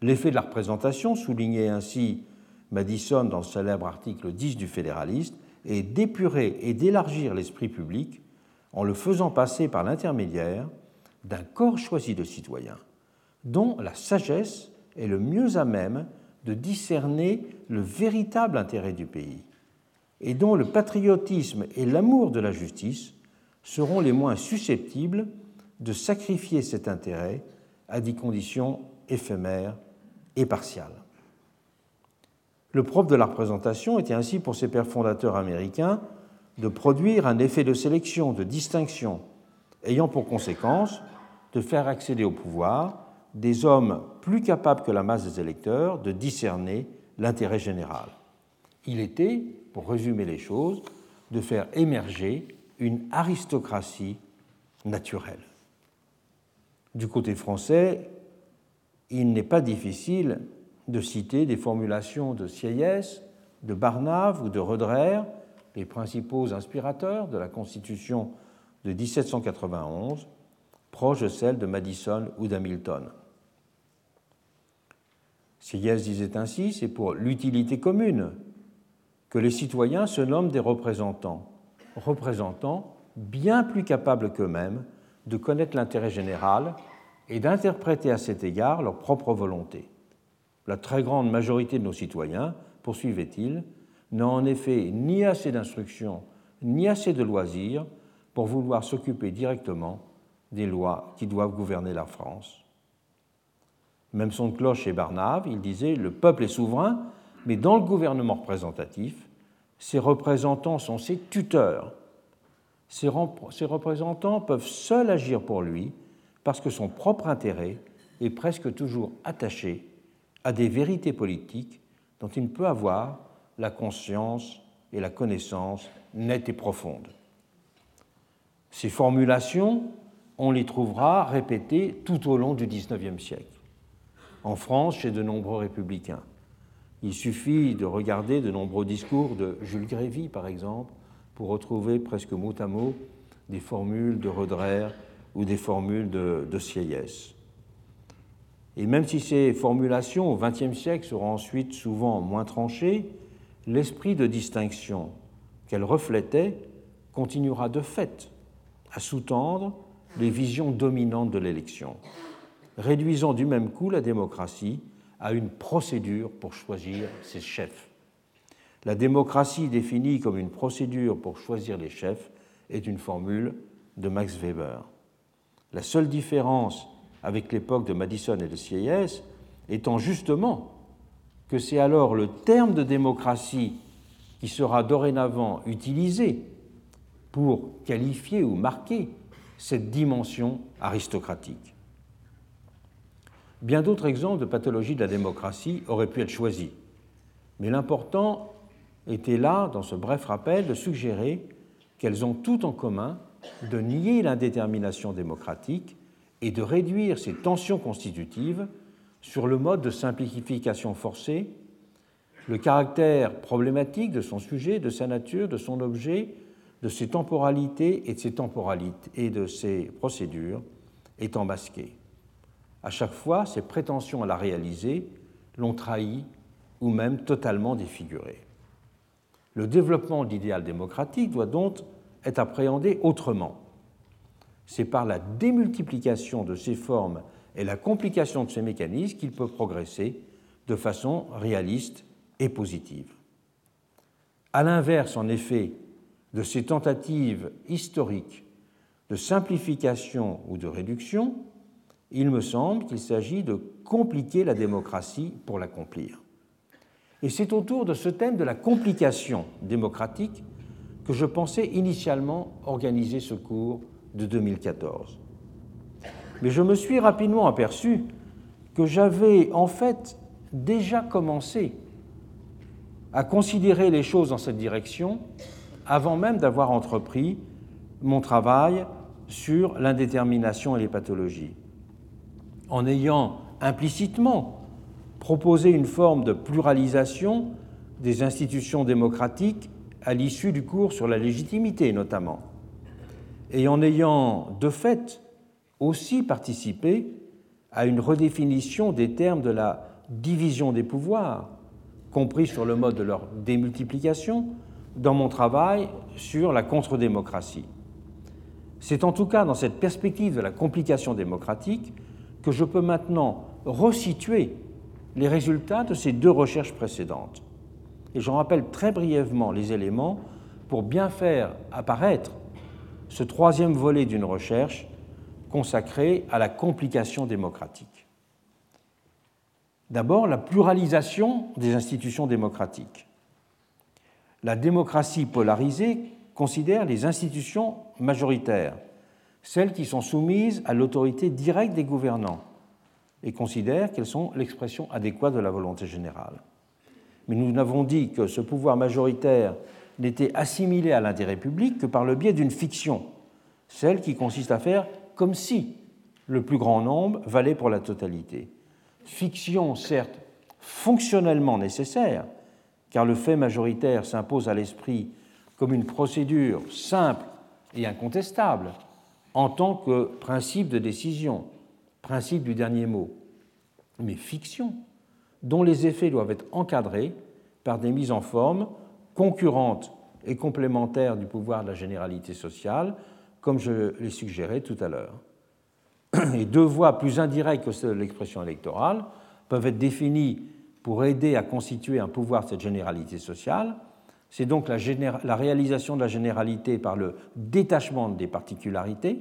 L'effet de la représentation, soulignait ainsi Madison dans le célèbre article 10 du Fédéraliste, est d'épurer et d'élargir l'esprit public en le faisant passer par l'intermédiaire d'un corps choisi de citoyens, dont la sagesse est le mieux à même de discerner le véritable intérêt du pays et dont le patriotisme et l'amour de la justice seront les moins susceptibles de sacrifier cet intérêt à des conditions éphémères et partiales. Le propre de la représentation était ainsi pour ces pères fondateurs américains de produire un effet de sélection, de distinction, ayant pour conséquence de faire accéder au pouvoir des hommes plus capables que la masse des électeurs de discerner l'intérêt général. Il était, pour résumer les choses, de faire émerger une aristocratie naturelle. Du côté français, il n'est pas difficile de citer des formulations de Sieyès, de Barnave ou de Roederer, les principaux inspirateurs de la Constitution de 1791, proches de celles de Madison ou d'Hamilton. Sieyès disait ainsi, c'est pour l'utilité commune que les citoyens se nomment des représentants, représentants bien plus capables qu'eux-mêmes de connaître l'intérêt général et d'interpréter à cet égard leur propre volonté. La très grande majorité de nos citoyens, poursuivait-il, n'a en effet ni assez d'instruction ni assez de loisirs pour vouloir s'occuper directement des lois qui doivent gouverner la France. Même son cloche chez Barnave, il disait Le peuple est souverain, mais dans le gouvernement représentatif, ses représentants sont ses tuteurs. Ses, représentants peuvent seuls agir pour lui parce que son propre intérêt est presque toujours attaché à des vérités politiques dont il ne peut avoir la conscience et la connaissance nette et profonde. Ces formulations, on les trouvera répétées tout au long du XIXe siècle. En France, chez de nombreux républicains. Il suffit de regarder de nombreux discours de Jules Grévy, par exemple, pour retrouver presque mot à mot des formules de Roederer ou des formules de, de Sieyès. Et même si ces formulations au XXe siècle seront ensuite souvent moins tranchées, l'esprit de distinction qu'elles reflétaient continuera de fait à sous-tendre les visions dominantes de l'élection, réduisant du même coup la démocratie à une procédure pour choisir ses chefs. La démocratie définie comme une procédure pour choisir les chefs est une formule de Max Weber. La seule différence avec l'époque de Madison et de Sieyès étant justement que c'est alors le terme de démocratie qui sera dorénavant utilisé pour qualifier ou marquer cette dimension aristocratique. Bien d'autres exemples de pathologie de la démocratie auraient pu être choisis, mais l'important était là, dans ce bref rappel, de suggérer qu'elles ont tout en commun de nier l'indétermination démocratique et de réduire ces tensions constitutives sur le mode de simplification forcée, le caractère problématique de son sujet, de sa nature, de son objet, de ses temporalités et de ses temporalités et de ses procédures étant masquées. À chaque fois, ses prétentions à la réaliser l'ont trahi ou même totalement défiguré. Le développement de l'idéal démocratique doit donc être appréhendé autrement. C'est par la démultiplication de ces formes et la complication de ces mécanismes qu'il peut progresser de façon réaliste et positive. À l'inverse, en effet, de ces tentatives historiques de simplification ou de réduction, il me semble qu'il s'agit de compliquer la démocratie pour l'accomplir. Et c'est autour de ce thème de la complication démocratique que je pensais initialement organiser ce cours de 2014. Mais je me suis rapidement aperçu que j'avais en fait déjà commencé à considérer les choses dans cette direction avant même d'avoir entrepris mon travail sur l'indétermination et les pathologies. En ayant implicitement proposé une forme de pluralisation des institutions démocratiques à l'issue du cours sur la légitimité notamment, et en ayant de fait aussi participé à une redéfinition des termes de la division des pouvoirs, compris sur le mode de leur démultiplication, dans mon travail sur la contre-démocratie. C'est en tout cas dans cette perspective de la complication démocratique que je peux maintenant resituer les résultats de ces deux recherches précédentes. Et j'en rappelle très brièvement les éléments pour bien faire apparaître ce troisième volet d'une recherche consacrée à la complication démocratique. D'abord, la pluralisation des institutions démocratiques. La démocratie polarisée considère les institutions majoritaires, celles qui sont soumises à l'autorité directe des gouvernants, et considère qu'elles sont l'expression adéquate de la volonté générale. Mais nous n'avons dit que ce pouvoir majoritaire n'était assimilé à l'intérêt public que par le biais d'une fiction, celle qui consiste à faire comme si le plus grand nombre valait pour la totalité. Fiction, certes, fonctionnellement nécessaire, car le fait majoritaire s'impose à l'esprit comme une procédure simple et incontestable en tant que principe de décision, principe du dernier mot, mais fiction, dont les effets doivent être encadrés par des mises en forme concurrentes et complémentaires du pouvoir de la généralité sociale, comme je l'ai suggéré tout à l'heure. (clears throat) Et deux voies plus indirectes que celles de l'expression électorale peuvent être définies pour aider à constituer un pouvoir de cette généralité sociale. C'est donc la, réalisation de la généralité par le détachement des particularités,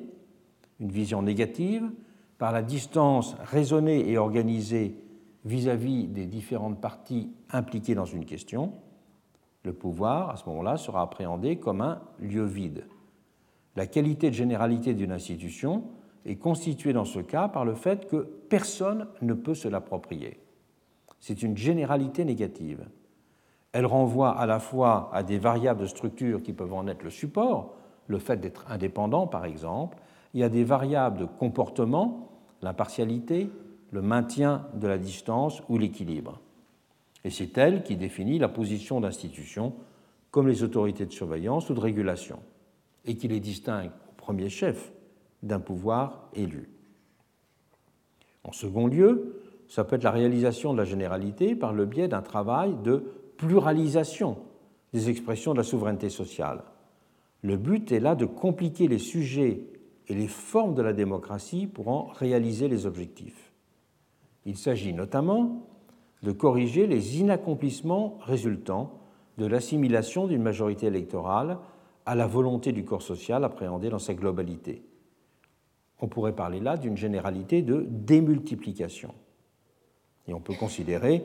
une vision négative, par la distance raisonnée et organisée vis-à-vis -vis des différentes parties impliquées dans une question. Le pouvoir, à ce moment-là, sera appréhendé comme un lieu vide. La qualité de généralité d'une institution est constituée dans ce cas par le fait que personne ne peut se l'approprier. C'est une généralité négative. Elle renvoie à la fois à des variables de structure qui peuvent en être le support, le fait d'être indépendant par exemple, et à des variables de comportement, l'impartialité, le maintien de la distance ou l'équilibre. Et c'est elle qui définit la position d'institutions comme les autorités de surveillance ou de régulation et qui les distingue au premier chef d'un pouvoir élu. En second lieu, ça peut être la réalisation de la généralité par le biais d'un travail de pluralisation des expressions de la souveraineté sociale. Le but est là de compliquer les sujets et les formes de la démocratie pour en réaliser les objectifs. Il s'agit notamment de corriger les inaccomplissements résultant de l'assimilation d'une majorité électorale à la volonté du corps social appréhendée dans sa globalité. On pourrait parler là d'une généralité de démultiplication. Et on peut considérer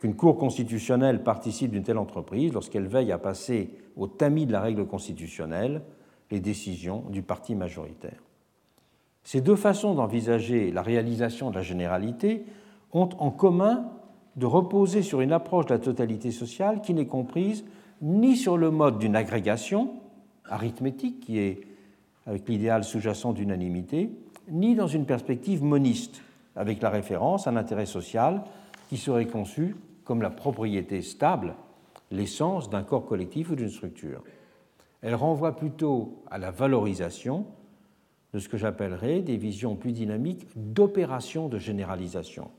qu'une Cour constitutionnelle participe d'une telle entreprise lorsqu'elle veille à passer au tamis de la règle constitutionnelle les décisions du parti majoritaire. Ces deux façons d'envisager la réalisation de la généralité ont en commun de reposer sur une approche de la totalité sociale qui n'est comprise ni sur le mode d'une agrégation, arithmétique qui est avec l'idéal sous-jacent d'unanimité, ni dans une perspective moniste, avec la référence à l'intérêt social qui serait conçu comme la propriété stable, l'essence d'un corps collectif ou d'une structure. Elle renvoie plutôt à la valorisation de ce que j'appellerais des visions plus dynamiques d'opérations de généralisation.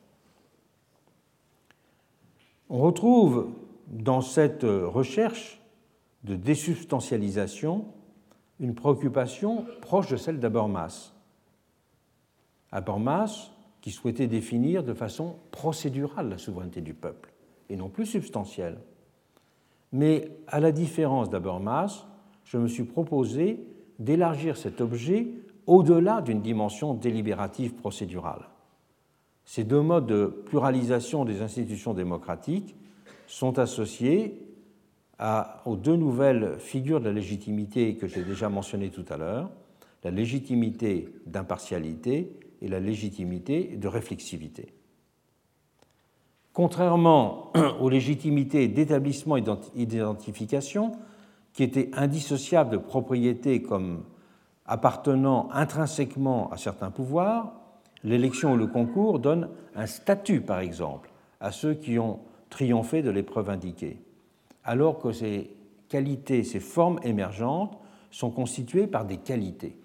On retrouve dans cette recherche de désubstantialisation une préoccupation proche de celle d'Abermas. Habermas, qui souhaitait définir de façon procédurale la souveraineté du peuple, et non plus substantielle. Mais à la différence d'Habermas, je me suis proposé d'élargir cet objet au-delà d'une dimension délibérative procédurale. Ces deux modes de pluralisation des institutions démocratiques sont associés aux deux nouvelles figures de la légitimité que j'ai déjà mentionnées tout à l'heure, la légitimité d'impartialité et la légitimité de réflexivité. Contrairement (clears throat) aux légitimités d'établissement et d'identification, qui étaient indissociables de propriétés comme appartenant intrinsèquement à certains pouvoirs, l'élection ou le concours donnent un statut, par exemple, à ceux qui ont triomphé de l'épreuve indiquée, alors que ces qualités, ces formes émergentes sont constituées par des qualités.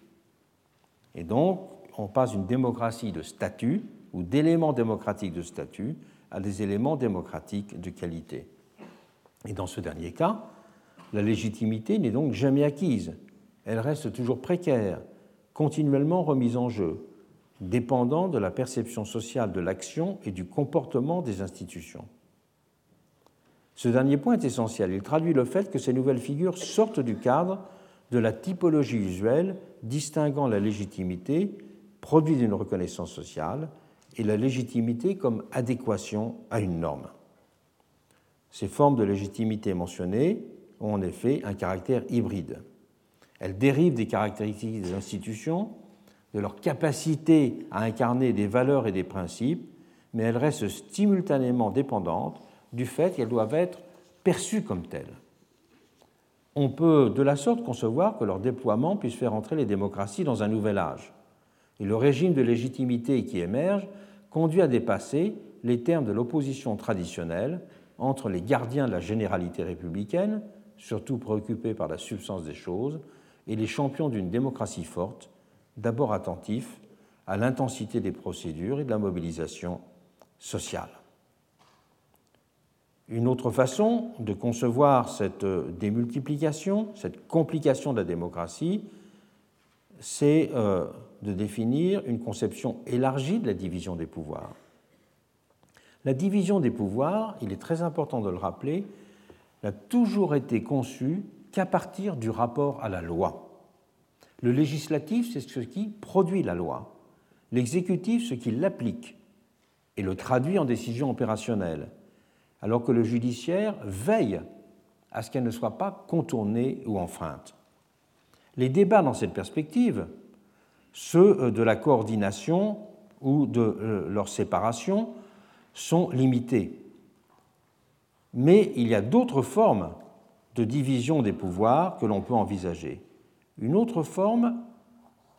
Et donc, on passe d'une démocratie de statut ou d'éléments démocratiques de statut à des éléments démocratiques de qualité. Et dans ce dernier cas, la légitimité n'est donc jamais acquise. Elle reste toujours précaire, continuellement remise en jeu, dépendant de la perception sociale de l'action et du comportement des institutions. Ce dernier point est essentiel. Il traduit le fait que ces nouvelles figures sortent du cadre de la typologie usuelle distinguant la légitimité produit d'une reconnaissance sociale, et la légitimité comme adéquation à une norme. Ces formes de légitimité mentionnées ont en effet un caractère hybride. Elles dérivent des caractéristiques des institutions, de leur capacité à incarner des valeurs et des principes, mais elles restent simultanément dépendantes du fait qu'elles doivent être perçues comme telles. On peut de la sorte concevoir que leur déploiement puisse faire entrer les démocraties dans un nouvel âge, et le régime de légitimité qui émerge conduit à dépasser les termes de l'opposition traditionnelle entre les gardiens de la généralité républicaine, surtout préoccupés par la substance des choses, et les champions d'une démocratie forte, d'abord attentifs à l'intensité des procédures et de la mobilisation sociale. Une autre façon de concevoir cette démultiplication, cette complication de la démocratie, c'est euh, de définir une conception élargie de la division des pouvoirs. La division des pouvoirs, il est très important de le rappeler, n'a toujours été conçue qu'à partir du rapport à la loi. Le législatif, c'est ce qui produit la loi. L'exécutif, ce qui l'applique et le traduit en décision opérationnelle, alors que le judiciaire veille à ce qu'elle ne soit pas contournée ou enfreinte. Les débats dans cette perspective, ceux euh, de la coordination ou de euh, leur séparation, sont limités. Mais il y a d'autres formes de division des pouvoirs que l'on peut envisager. Une autre forme,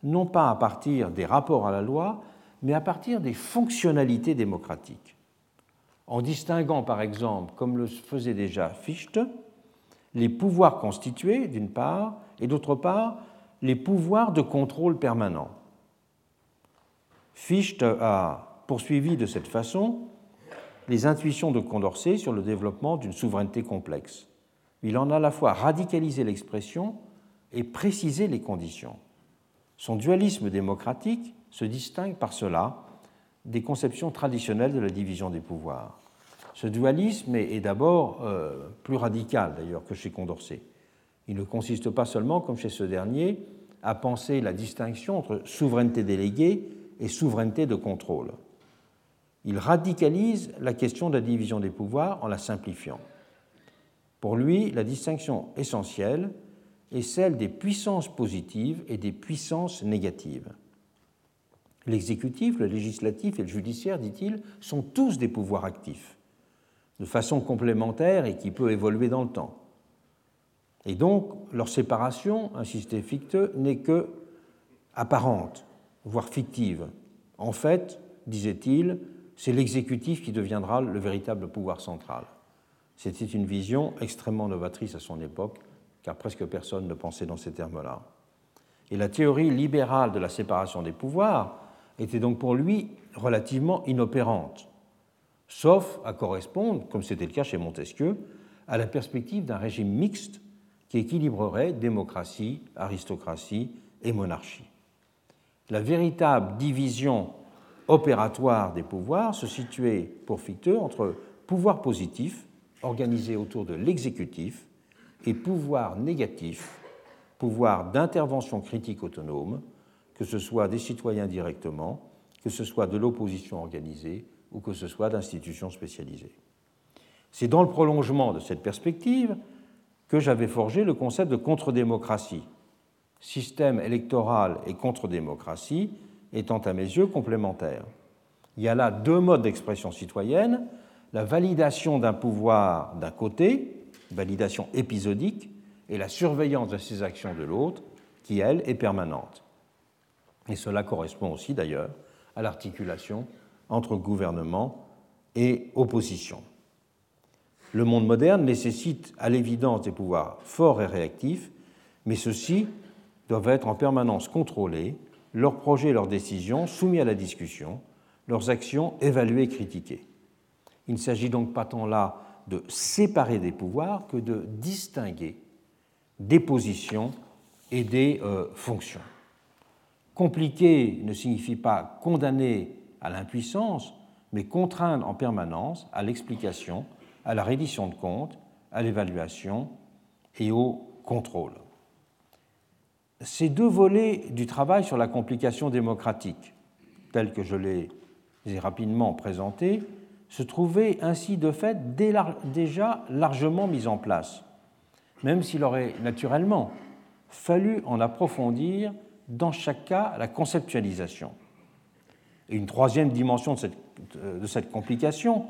non pas à partir des rapports à la loi, mais à partir des fonctionnalités démocratiques. En distinguant, par exemple, comme le faisait déjà Fichte, les pouvoirs constitués, d'une part, et d'autre part, les pouvoirs de contrôle permanent. Fichte a poursuivi de cette façon les intuitions de Condorcet sur le développement d'une souveraineté complexe. Il en a à la fois radicalisé l'expression et précisé les conditions. Son dualisme démocratique se distingue par cela des conceptions traditionnelles de la division des pouvoirs. Ce dualisme est d'abord euh, plus radical d'ailleurs que chez Condorcet. Il ne consiste pas seulement, comme chez ce dernier, à penser la distinction entre souveraineté déléguée et souveraineté de contrôle. Il radicalise la question de la division des pouvoirs en la simplifiant. Pour lui, la distinction essentielle est celle des puissances positives et des puissances négatives. L'exécutif, le législatif et le judiciaire, dit-il, sont tous des pouvoirs actifs, de façon complémentaire et qui peut évoluer dans le temps. Et donc, leur séparation, insistait Fichte, n'est que apparente, voire fictive. En fait, disait-il, c'est l'exécutif qui deviendra le véritable pouvoir central. C'était une vision extrêmement novatrice à son époque, car presque personne ne pensait dans ces termes-là. Et la théorie libérale de la séparation des pouvoirs était donc pour lui relativement inopérante, sauf à correspondre, comme c'était le cas chez Montesquieu, à la perspective d'un régime mixte qui équilibrerait démocratie, aristocratie et monarchie. La véritable division opératoire des pouvoirs se situait pour Fichte entre pouvoir positif, organisé autour de l'exécutif, et pouvoir négatif, pouvoir d'intervention critique autonome, que ce soit des citoyens directement, que ce soit de l'opposition organisée ou que ce soit d'institutions spécialisées. C'est dans le prolongement de cette perspective que j'avais forgé le concept de contre-démocratie, système électoral et contre-démocratie étant à mes yeux complémentaires. Il y a là deux modes d'expression citoyenne, la validation d'un pouvoir d'un côté, validation épisodique, et la surveillance de ses actions de l'autre, qui, elle, est permanente. Et cela correspond aussi, d'ailleurs, à l'articulation entre gouvernement et opposition. Le monde moderne nécessite à l'évidence des pouvoirs forts et réactifs, mais ceux-ci doivent être en permanence contrôlés, leurs projets et leurs décisions soumis à la discussion, leurs actions évaluées et critiquées. Il ne s'agit donc pas tant là de séparer des pouvoirs que de distinguer des positions et des euh, fonctions. Compliquer ne signifie pas condamner à l'impuissance, mais contraindre en permanence à l'explication, à la reddition de comptes, à l'évaluation et au contrôle. Ces deux volets du travail sur la complication démocratique, tels que je les ai rapidement présentés, se trouvaient ainsi de fait déjà largement mis en place, même s'il aurait naturellement fallu en approfondir dans chaque cas la conceptualisation. Et une troisième dimension de cette, cette complication,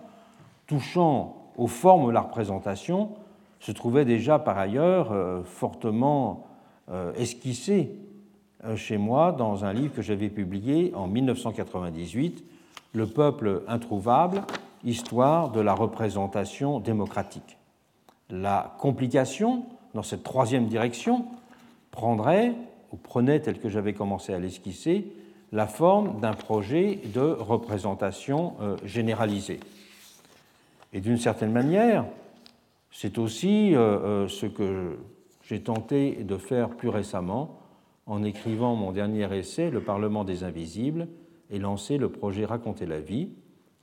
touchant aux formes de la représentation, se trouvait déjà par ailleurs euh, fortement euh, esquissé euh, chez moi dans un livre que j'avais publié en 1998, Le peuple introuvable, histoire de la représentation démocratique. La complication, dans cette troisième direction, prendrait, ou prenait, tel que j'avais commencé à l'esquisser, la forme d'un projet de représentation euh, généralisée. Et d'une certaine manière, c'est aussi ce que j'ai tenté de faire plus récemment en écrivant mon dernier essai, Le Parlement des Invisibles, et lancé le projet Raconter la vie,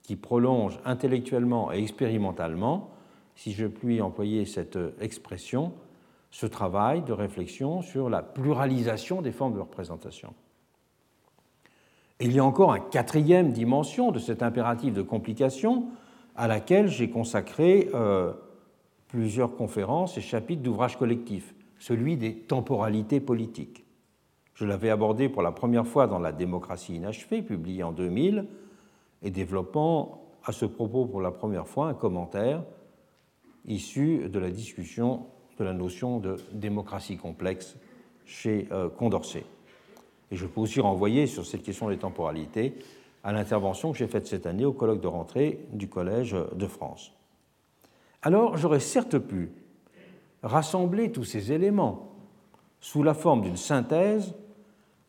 qui prolonge intellectuellement et expérimentalement, si je puis employer cette expression, ce travail de réflexion sur la pluralisation des formes de représentation. il y a encore une quatrième dimension de cet impératif de complication à laquelle j'ai consacré euh, plusieurs conférences et chapitres d'ouvrages collectifs, celui des temporalités politiques. Je l'avais abordé pour la première fois dans La démocratie inachevée, publié en 2000, et développant à ce propos pour la première fois un commentaire issu de la discussion de la notion de démocratie complexe chez euh, Condorcet. Et je peux aussi renvoyer sur cette question des temporalités à l'intervention que j'ai faite cette année au colloque de rentrée du Collège de France. Alors j'aurais certes pu rassembler tous ces éléments sous la forme d'une synthèse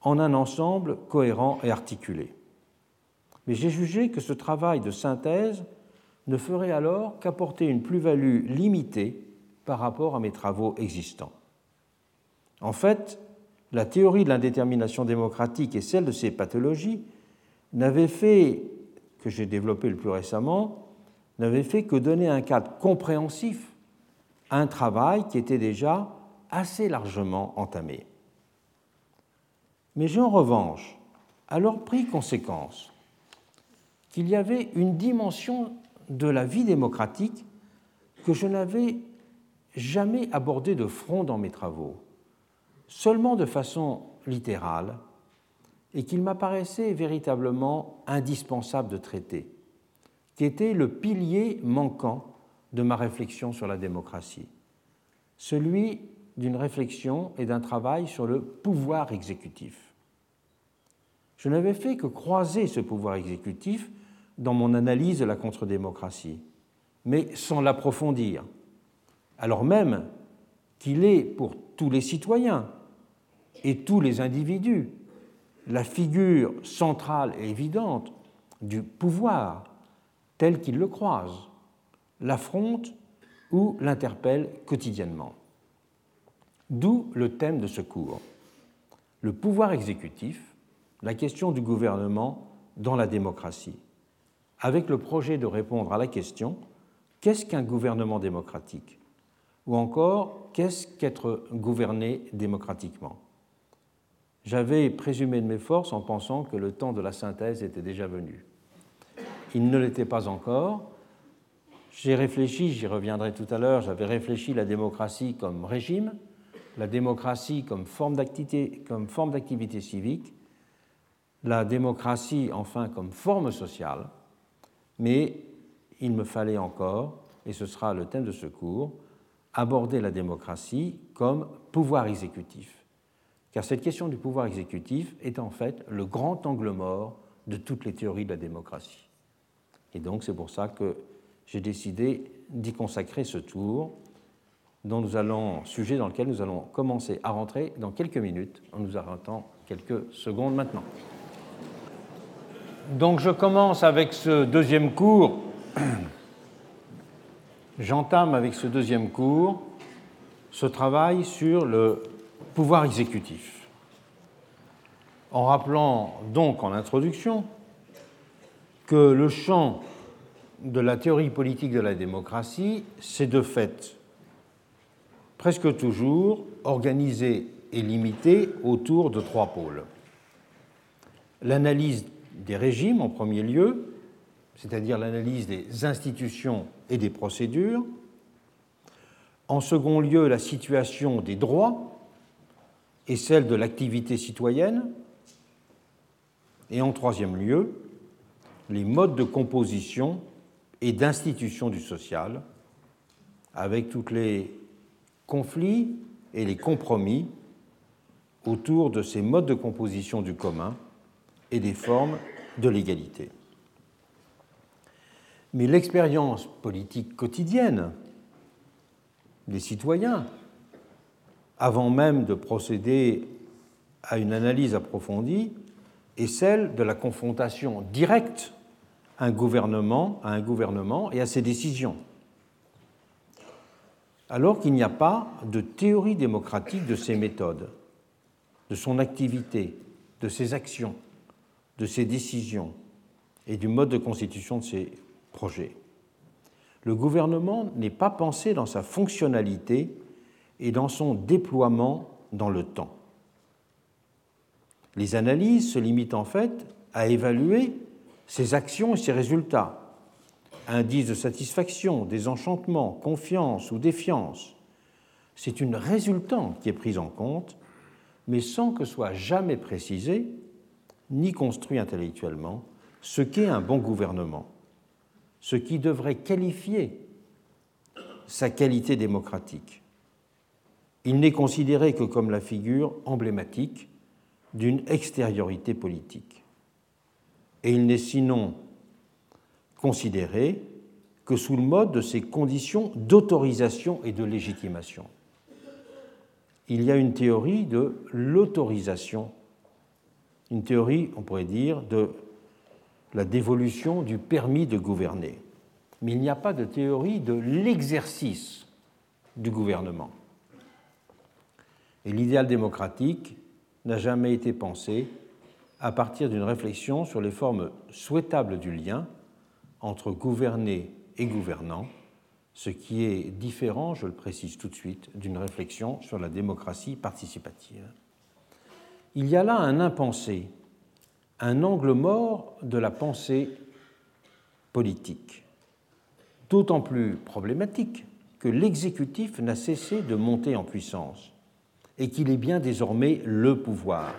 en un ensemble cohérent et articulé. Mais j'ai jugé que ce travail de synthèse ne ferait alors qu'apporter une plus-value limitée par rapport à mes travaux existants. En fait, la théorie de l'indétermination démocratique et celle de ses pathologies n'avaient fait, que j'ai développé le plus récemment, n'avait fait que donner un cadre compréhensif à un travail qui était déjà assez largement entamé. Mais j'ai en revanche alors pris conséquence qu'il y avait une dimension de la vie démocratique que je n'avais jamais abordée de front dans mes travaux, seulement de façon littérale, et qu'il m'apparaissait véritablement indispensable de traiter qui était le pilier manquant de ma réflexion sur la démocratie, celui d'une réflexion et d'un travail sur le pouvoir exécutif. je n'avais fait que croiser ce pouvoir exécutif dans mon analyse de la contre-démocratie, mais sans l'approfondir, alors même qu'il est pour tous les citoyens et tous les individus la figure centrale et évidente du pouvoir tel qu'il le croise, l'affronte ou l'interpelle quotidiennement. D'où le thème de ce cours, le pouvoir exécutif, la question du gouvernement dans la démocratie, avec le projet de répondre à la question qu'est-ce qu'un gouvernement démocratique? Ou encore, qu'est-ce qu'être gouverné démocratiquement? J'avais présumé de mes forces en pensant que le temps de la synthèse était déjà venu. Il ne l'était pas encore. J'ai réfléchi, j'y reviendrai tout à l'heure, j'avais réfléchi la démocratie comme régime, la démocratie comme forme d'activité civique, la démocratie enfin comme forme sociale, mais il me fallait encore, et ce sera le thème de ce cours, aborder la démocratie comme pouvoir exécutif. Car cette question du pouvoir exécutif est en fait le grand angle mort de toutes les théories de la démocratie. Et donc c'est pour ça que j'ai décidé d'y consacrer ce tour, dont nous allons, sujet dans lequel nous allons commencer à rentrer dans quelques minutes, en nous arrêtant quelques secondes maintenant. Donc je commence avec ce deuxième cours. J'entame avec ce deuxième cours ce travail sur le pouvoir exécutif. En rappelant donc en introduction que le champ de la théorie politique de la démocratie, c'est de fait presque toujours organisé et limité autour de trois pôles. L'analyse des régimes en premier lieu, c'est-à-dire l'analyse des institutions et des procédures. En second lieu, la situation des droits et celle de l'activité citoyenne. Et en troisième lieu, les modes de composition et d'institution du social, avec tous les conflits et les compromis autour de ces modes de composition du commun et des formes de l'égalité. Mais l'expérience politique quotidienne des citoyens, avant même de procéder à une analyse approfondie, est celle de la confrontation directe à un gouvernement, à un gouvernement et à ses décisions. Alors qu'il n'y a pas de théorie démocratique de ses méthodes, de son activité, de ses actions, de ses décisions et du mode de constitution de ses projets. Le gouvernement n'est pas pensé dans sa fonctionnalité et dans son déploiement dans le temps. Les analyses se limitent en fait à évaluer ses actions et ses résultats, indice de satisfaction, désenchantement, confiance ou défiance. C'est une résultante qui est prise en compte, mais sans que soit jamais précisé ni construit intellectuellement ce qu'est un bon gouvernement, ce qui devrait qualifier sa qualité démocratique. Il n'est considéré que comme la figure emblématique d'une extériorité politique. Et il n'est sinon considéré que sous le mode de ces conditions d'autorisation et de légitimation. Il y a une théorie de l'autorisation une théorie, on pourrait dire, de la dévolution du permis de gouverner. Mais il n'y a pas de théorie de l'exercice du gouvernement. Et l'idéal démocratique n'a jamais été pensé à partir d'une réflexion sur les formes souhaitables du lien entre gouverner et gouvernant, ce qui est différent, je le précise tout de suite, d'une réflexion sur la démocratie participative il y a là un impensé, un angle mort de la pensée politique, d'autant plus problématique que l'exécutif n'a cessé de monter en puissance et qu'il est bien désormais le pouvoir,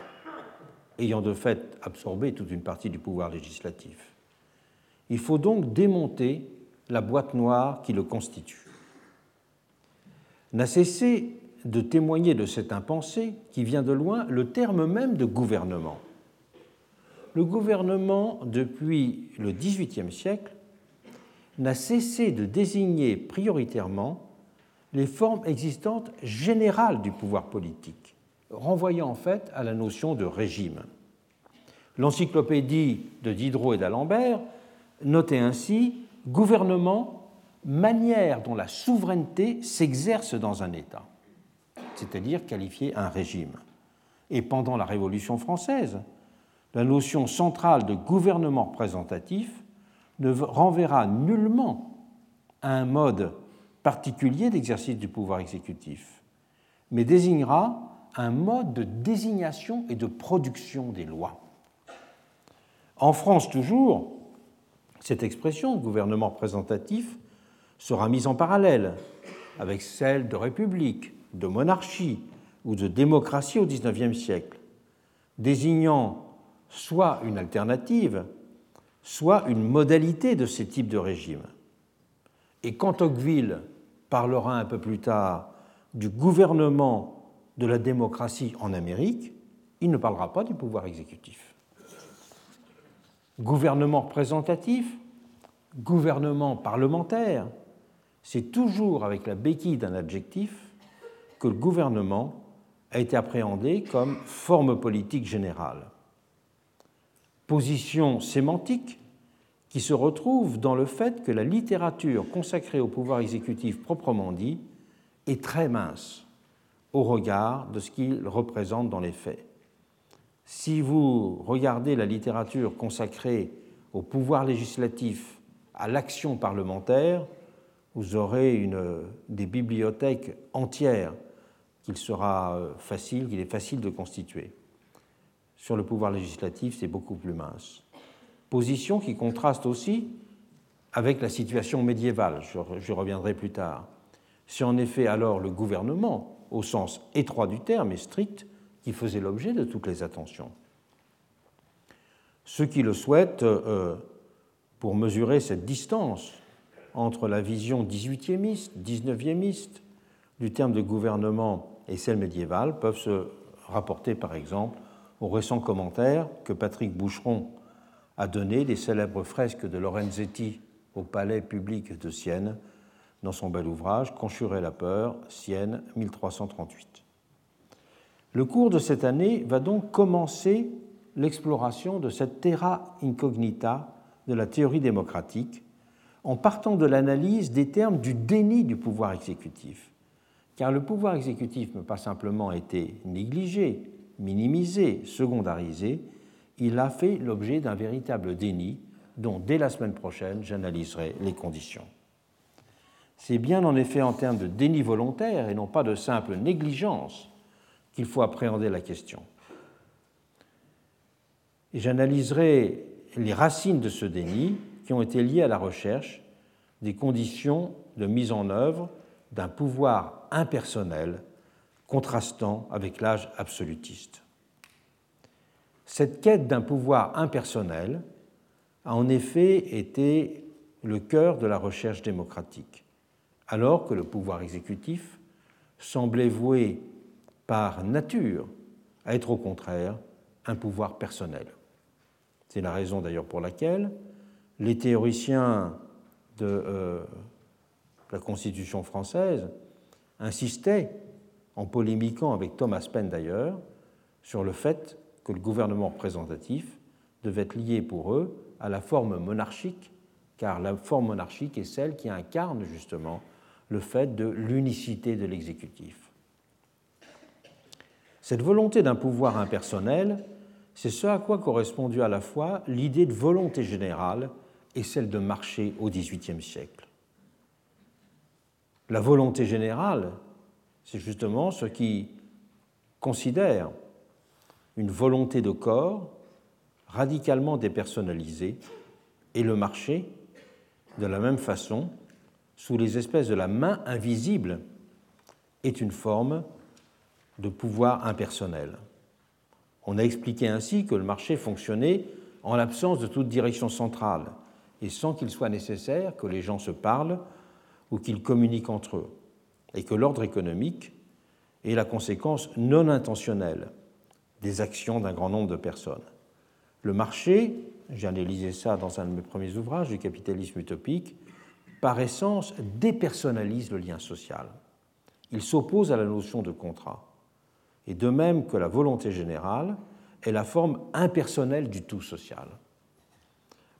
ayant de fait absorbé toute une partie du pouvoir législatif. Il faut donc démonter la boîte noire qui le constitue. N'a cessé de témoigner de cet impensé qui vient de loin le terme même de gouvernement. le gouvernement, depuis le XVIIIe siècle, n'a cessé de désigner prioritairement les formes existantes générales du pouvoir politique, renvoyant en fait à la notion de régime. L'encyclopédie de Diderot et d'Alembert notait ainsi gouvernement, manière dont la souveraineté s'exerce dans un État, c'est-à-dire qualifier un régime. Et pendant la Révolution française, la notion centrale de gouvernement représentatif ne renverra nullement à un mode particulier d'exercice du pouvoir exécutif, mais désignera un mode de désignation et de production des lois. En France toujours, cette expression gouvernement représentatif sera mise en parallèle avec celle de république, de monarchie ou de démocratie au XIXe siècle, désignant soit une alternative, soit une modalité de ces types de régimes. Et quand Tocqueville parlera un peu plus tard du gouvernement de la démocratie en Amérique, il ne parlera pas du pouvoir exécutif. Gouvernement représentatif, gouvernement parlementaire, c'est toujours avec la béquille d'un adjectif le gouvernement a été appréhendé comme forme politique générale position sémantique qui se retrouve dans le fait que la littérature consacrée au pouvoir exécutif proprement dit est très mince au regard de ce qu'il représente dans les faits. Si vous regardez la littérature consacrée au pouvoir législatif, à l'action parlementaire, vous aurez des bibliothèques entières qu'il sera facile, qu'il est facile de constituer sur le pouvoir législatif, c'est beaucoup plus mince. Position qui contraste aussi avec la situation médiévale, je reviendrai plus tard. C'est en effet alors le gouvernement, au sens étroit du terme et strict, qui faisait l'objet de toutes les attentions. Ceux qui le souhaitent, euh, pour mesurer cette distance entre la vision 18e, 19e du terme de gouvernement et celle médiévale, peuvent se rapporter par exemple au récent commentaire que Patrick Boucheron a donné des célèbres fresques de Lorenzetti au palais public de Sienne dans son bel ouvrage Conjurer la peur, Sienne 1338. Le cours de cette année va donc commencer l'exploration de cette terra incognita de la théorie démocratique en partant de l'analyse des termes du déni du pouvoir exécutif. Car le pouvoir exécutif n'a pas simplement été négligé, minimisé, secondarisé, il a fait l'objet d'un véritable déni dont dès la semaine prochaine j'analyserai les conditions. C'est bien en effet en termes de déni volontaire et non pas de simple négligence qu'il faut appréhender la question. J'analyserai les racines de ce déni qui ont été liées à la recherche des conditions de mise en œuvre d'un pouvoir impersonnel contrastant avec l'âge absolutiste. Cette quête d'un pouvoir impersonnel a en effet été le cœur de la recherche démocratique, alors que le pouvoir exécutif semblait voué par nature à être au contraire un pouvoir personnel. C'est la raison d'ailleurs pour laquelle les théoriciens de euh, la Constitution française insistaient en polémiquant avec Thomas Paine d'ailleurs, sur le fait que le gouvernement représentatif devait être lié pour eux à la forme monarchique, car la forme monarchique est celle qui incarne justement le fait de l'unicité de l'exécutif. Cette volonté d'un pouvoir impersonnel, c'est ce à quoi correspondait à la fois l'idée de volonté générale et celle de marché au XVIIIe siècle. La volonté générale, c'est justement ce qui considère une volonté de corps radicalement dépersonnalisée et le marché, de la même façon, sous les espèces de la main invisible, est une forme de pouvoir impersonnel. On a expliqué ainsi que le marché fonctionnait en l'absence de toute direction centrale et sans qu'il soit nécessaire que les gens se parlent ou qu'ils communiquent entre eux et que l'ordre économique est la conséquence non intentionnelle des actions d'un grand nombre de personnes. Le marché, j'ai analysé ça dans un de mes premiers ouvrages, du capitalisme utopique, par essence dépersonnalise le lien social. Il s'oppose à la notion de contrat. Et de même que la volonté générale est la forme impersonnelle du tout social.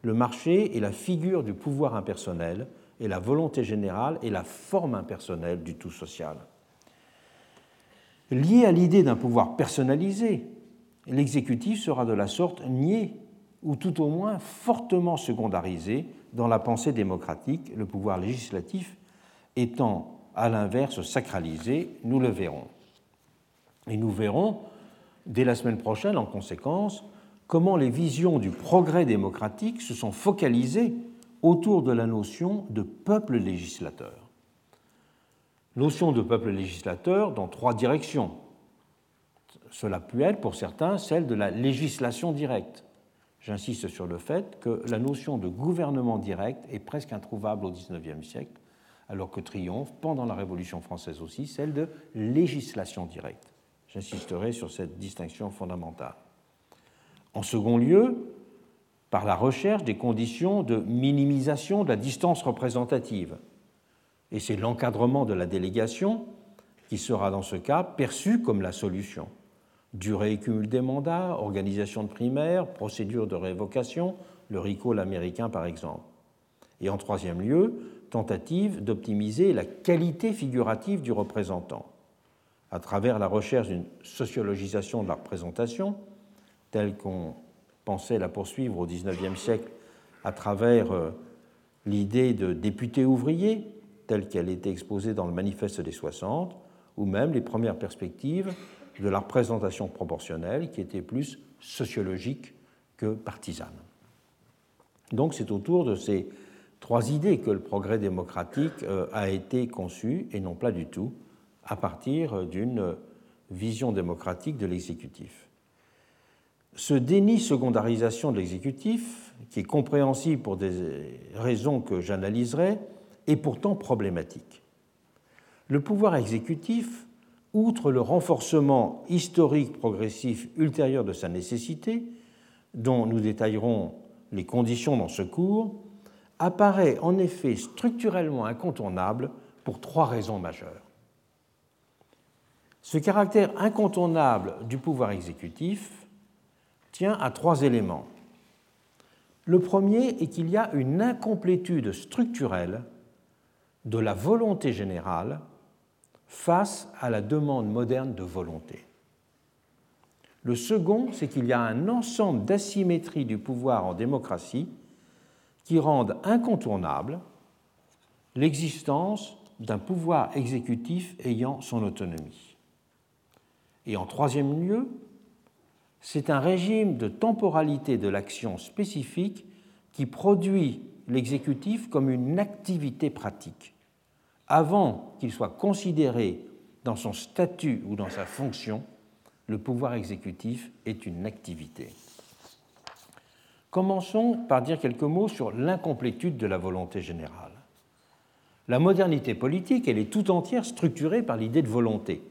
Le marché est la figure du pouvoir impersonnel et la volonté générale est la forme impersonnelle du tout social. Lié à l'idée d'un pouvoir personnalisé, l'exécutif sera de la sorte nié ou tout au moins fortement secondarisé dans la pensée démocratique, le pouvoir législatif étant à l'inverse sacralisé, nous le verrons. Et nous verrons dès la semaine prochaine, en conséquence, comment les visions du progrès démocratique se sont focalisées autour de la notion de peuple législateur. Notion de peuple législateur dans trois directions. Cela peut être, pour certains, celle de la législation directe. J'insiste sur le fait que la notion de gouvernement direct est presque introuvable au XIXe siècle, alors que triomphe, pendant la Révolution française aussi, celle de législation directe. J'insisterai sur cette distinction fondamentale. En second lieu, par la recherche des conditions de minimisation de la distance représentative. Et c'est l'encadrement de la délégation qui sera dans ce cas perçu comme la solution. Durée et cumul des mandats, organisation de primaires, procédure de révocation, le recall américain par exemple. Et en troisième lieu, tentative d'optimiser la qualité figurative du représentant à travers la recherche d'une sociologisation de la représentation, telle qu'on pensait la poursuivre au XIXe siècle à travers euh, l'idée de député ouvrier, telle qu'elle était exposée dans le manifeste des 60, ou même les premières perspectives de la représentation proportionnelle, qui était plus sociologique que partisane. Donc c'est autour de ces trois idées que le progrès démocratique euh, a été conçu, et non pas du tout à partir d'une vision démocratique de l'exécutif. Ce déni secondarisation de l'exécutif, qui est compréhensible pour des raisons que j'analyserai, est pourtant problématique. Le pouvoir exécutif, outre le renforcement historique progressif ultérieur de sa nécessité, dont nous détaillerons les conditions dans ce cours, apparaît en effet structurellement incontournable pour trois raisons majeures. Ce caractère incontournable du pouvoir exécutif tient à trois éléments. Le premier est qu'il y a une incomplétude structurelle de la volonté générale face à la demande moderne de volonté. Le second, c'est qu'il y a un ensemble d'asymétries du pouvoir en démocratie qui rendent incontournable l'existence d'un pouvoir exécutif ayant son autonomie. Et en troisième lieu, c'est un régime de temporalité de l'action spécifique qui produit l'exécutif comme une activité pratique. Avant qu'il soit considéré dans son statut ou dans sa fonction, le pouvoir exécutif est une activité. Commençons par dire quelques mots sur l'incomplétude de la volonté générale. La modernité politique, elle est tout entière structurée par l'idée de volonté.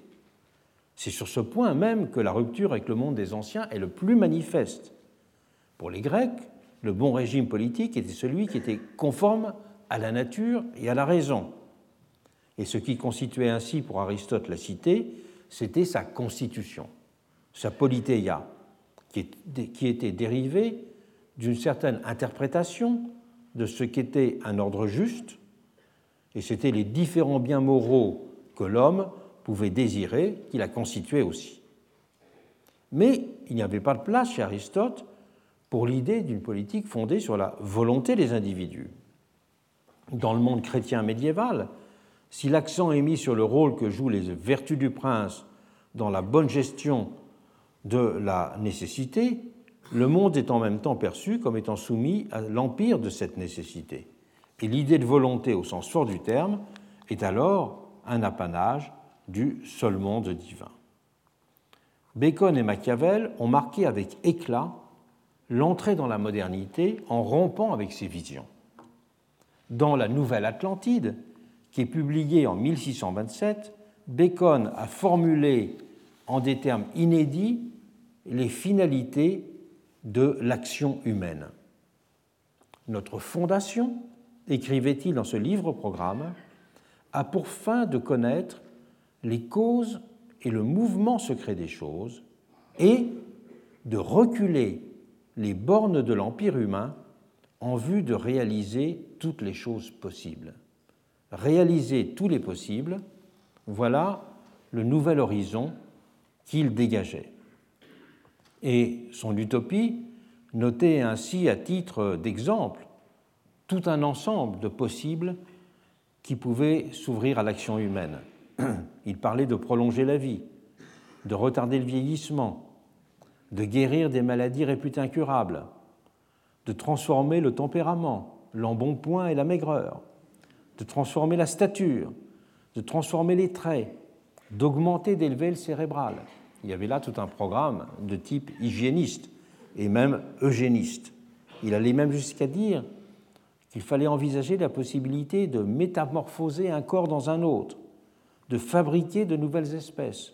C'est sur ce point même que la rupture avec le monde des anciens est le plus manifeste. Pour les Grecs, le bon régime politique était celui qui était conforme à la nature et à la raison. Et ce qui constituait ainsi pour Aristote la cité, c'était sa constitution, sa politéia, qui était dérivée d'une certaine interprétation de ce qu'était un ordre juste, et c'était les différents biens moraux que l'homme pouvait désirer, qu'il a constitué aussi. Mais il n'y avait pas de place chez Aristote pour l'idée d'une politique fondée sur la volonté des individus. Dans le monde chrétien médiéval, si l'accent est mis sur le rôle que jouent les vertus du prince dans la bonne gestion de la nécessité, le monde est en même temps perçu comme étant soumis à l'empire de cette nécessité. Et l'idée de volonté au sens fort du terme est alors un apanage du seul monde divin. Bacon et Machiavel ont marqué avec éclat l'entrée dans la modernité en rompant avec ces visions. Dans la Nouvelle Atlantide, qui est publiée en 1627, Bacon a formulé en des termes inédits les finalités de l'action humaine. Notre fondation, écrivait-il dans ce livre-programme, a pour fin de connaître les causes et le mouvement secret des choses et de reculer les bornes de l'Empire humain en vue de réaliser toutes les choses possibles. Réaliser tous les possibles, voilà le nouvel horizon qu'il dégageait. Et son utopie notait ainsi à titre d'exemple tout un ensemble de possibles qui pouvaient s'ouvrir à l'action humaine. (clears throat) Il parlait de prolonger la vie, de retarder le vieillissement, de guérir des maladies réputées incurables, de transformer le tempérament, l'embonpoint et la maigreur, de transformer la stature, de transformer les traits, d'augmenter, d'élever le cérébral. Il y avait là tout un programme de type hygiéniste et même eugéniste. Il allait même jusqu'à dire qu'il fallait envisager la possibilité de métamorphoser un corps dans un autre, de fabriquer de nouvelles espèces,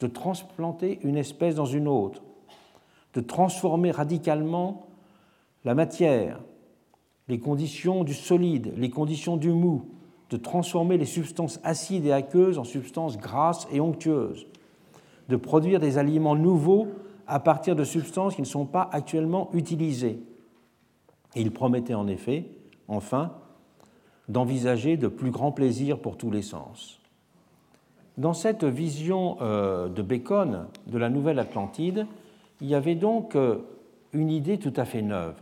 de transplanter une espèce dans une autre, de transformer radicalement la matière, les conditions du solide, les conditions du mou, de transformer les substances acides et aqueuses en substances grasses et onctueuses, de produire des aliments nouveaux à partir de substances qui ne sont pas actuellement utilisées. Il promettait en effet, enfin, d'envisager de plus grands plaisirs pour tous les sens. Dans cette vision euh, de Bacon de la Nouvelle Atlantide, il y avait donc euh, une idée tout à fait neuve,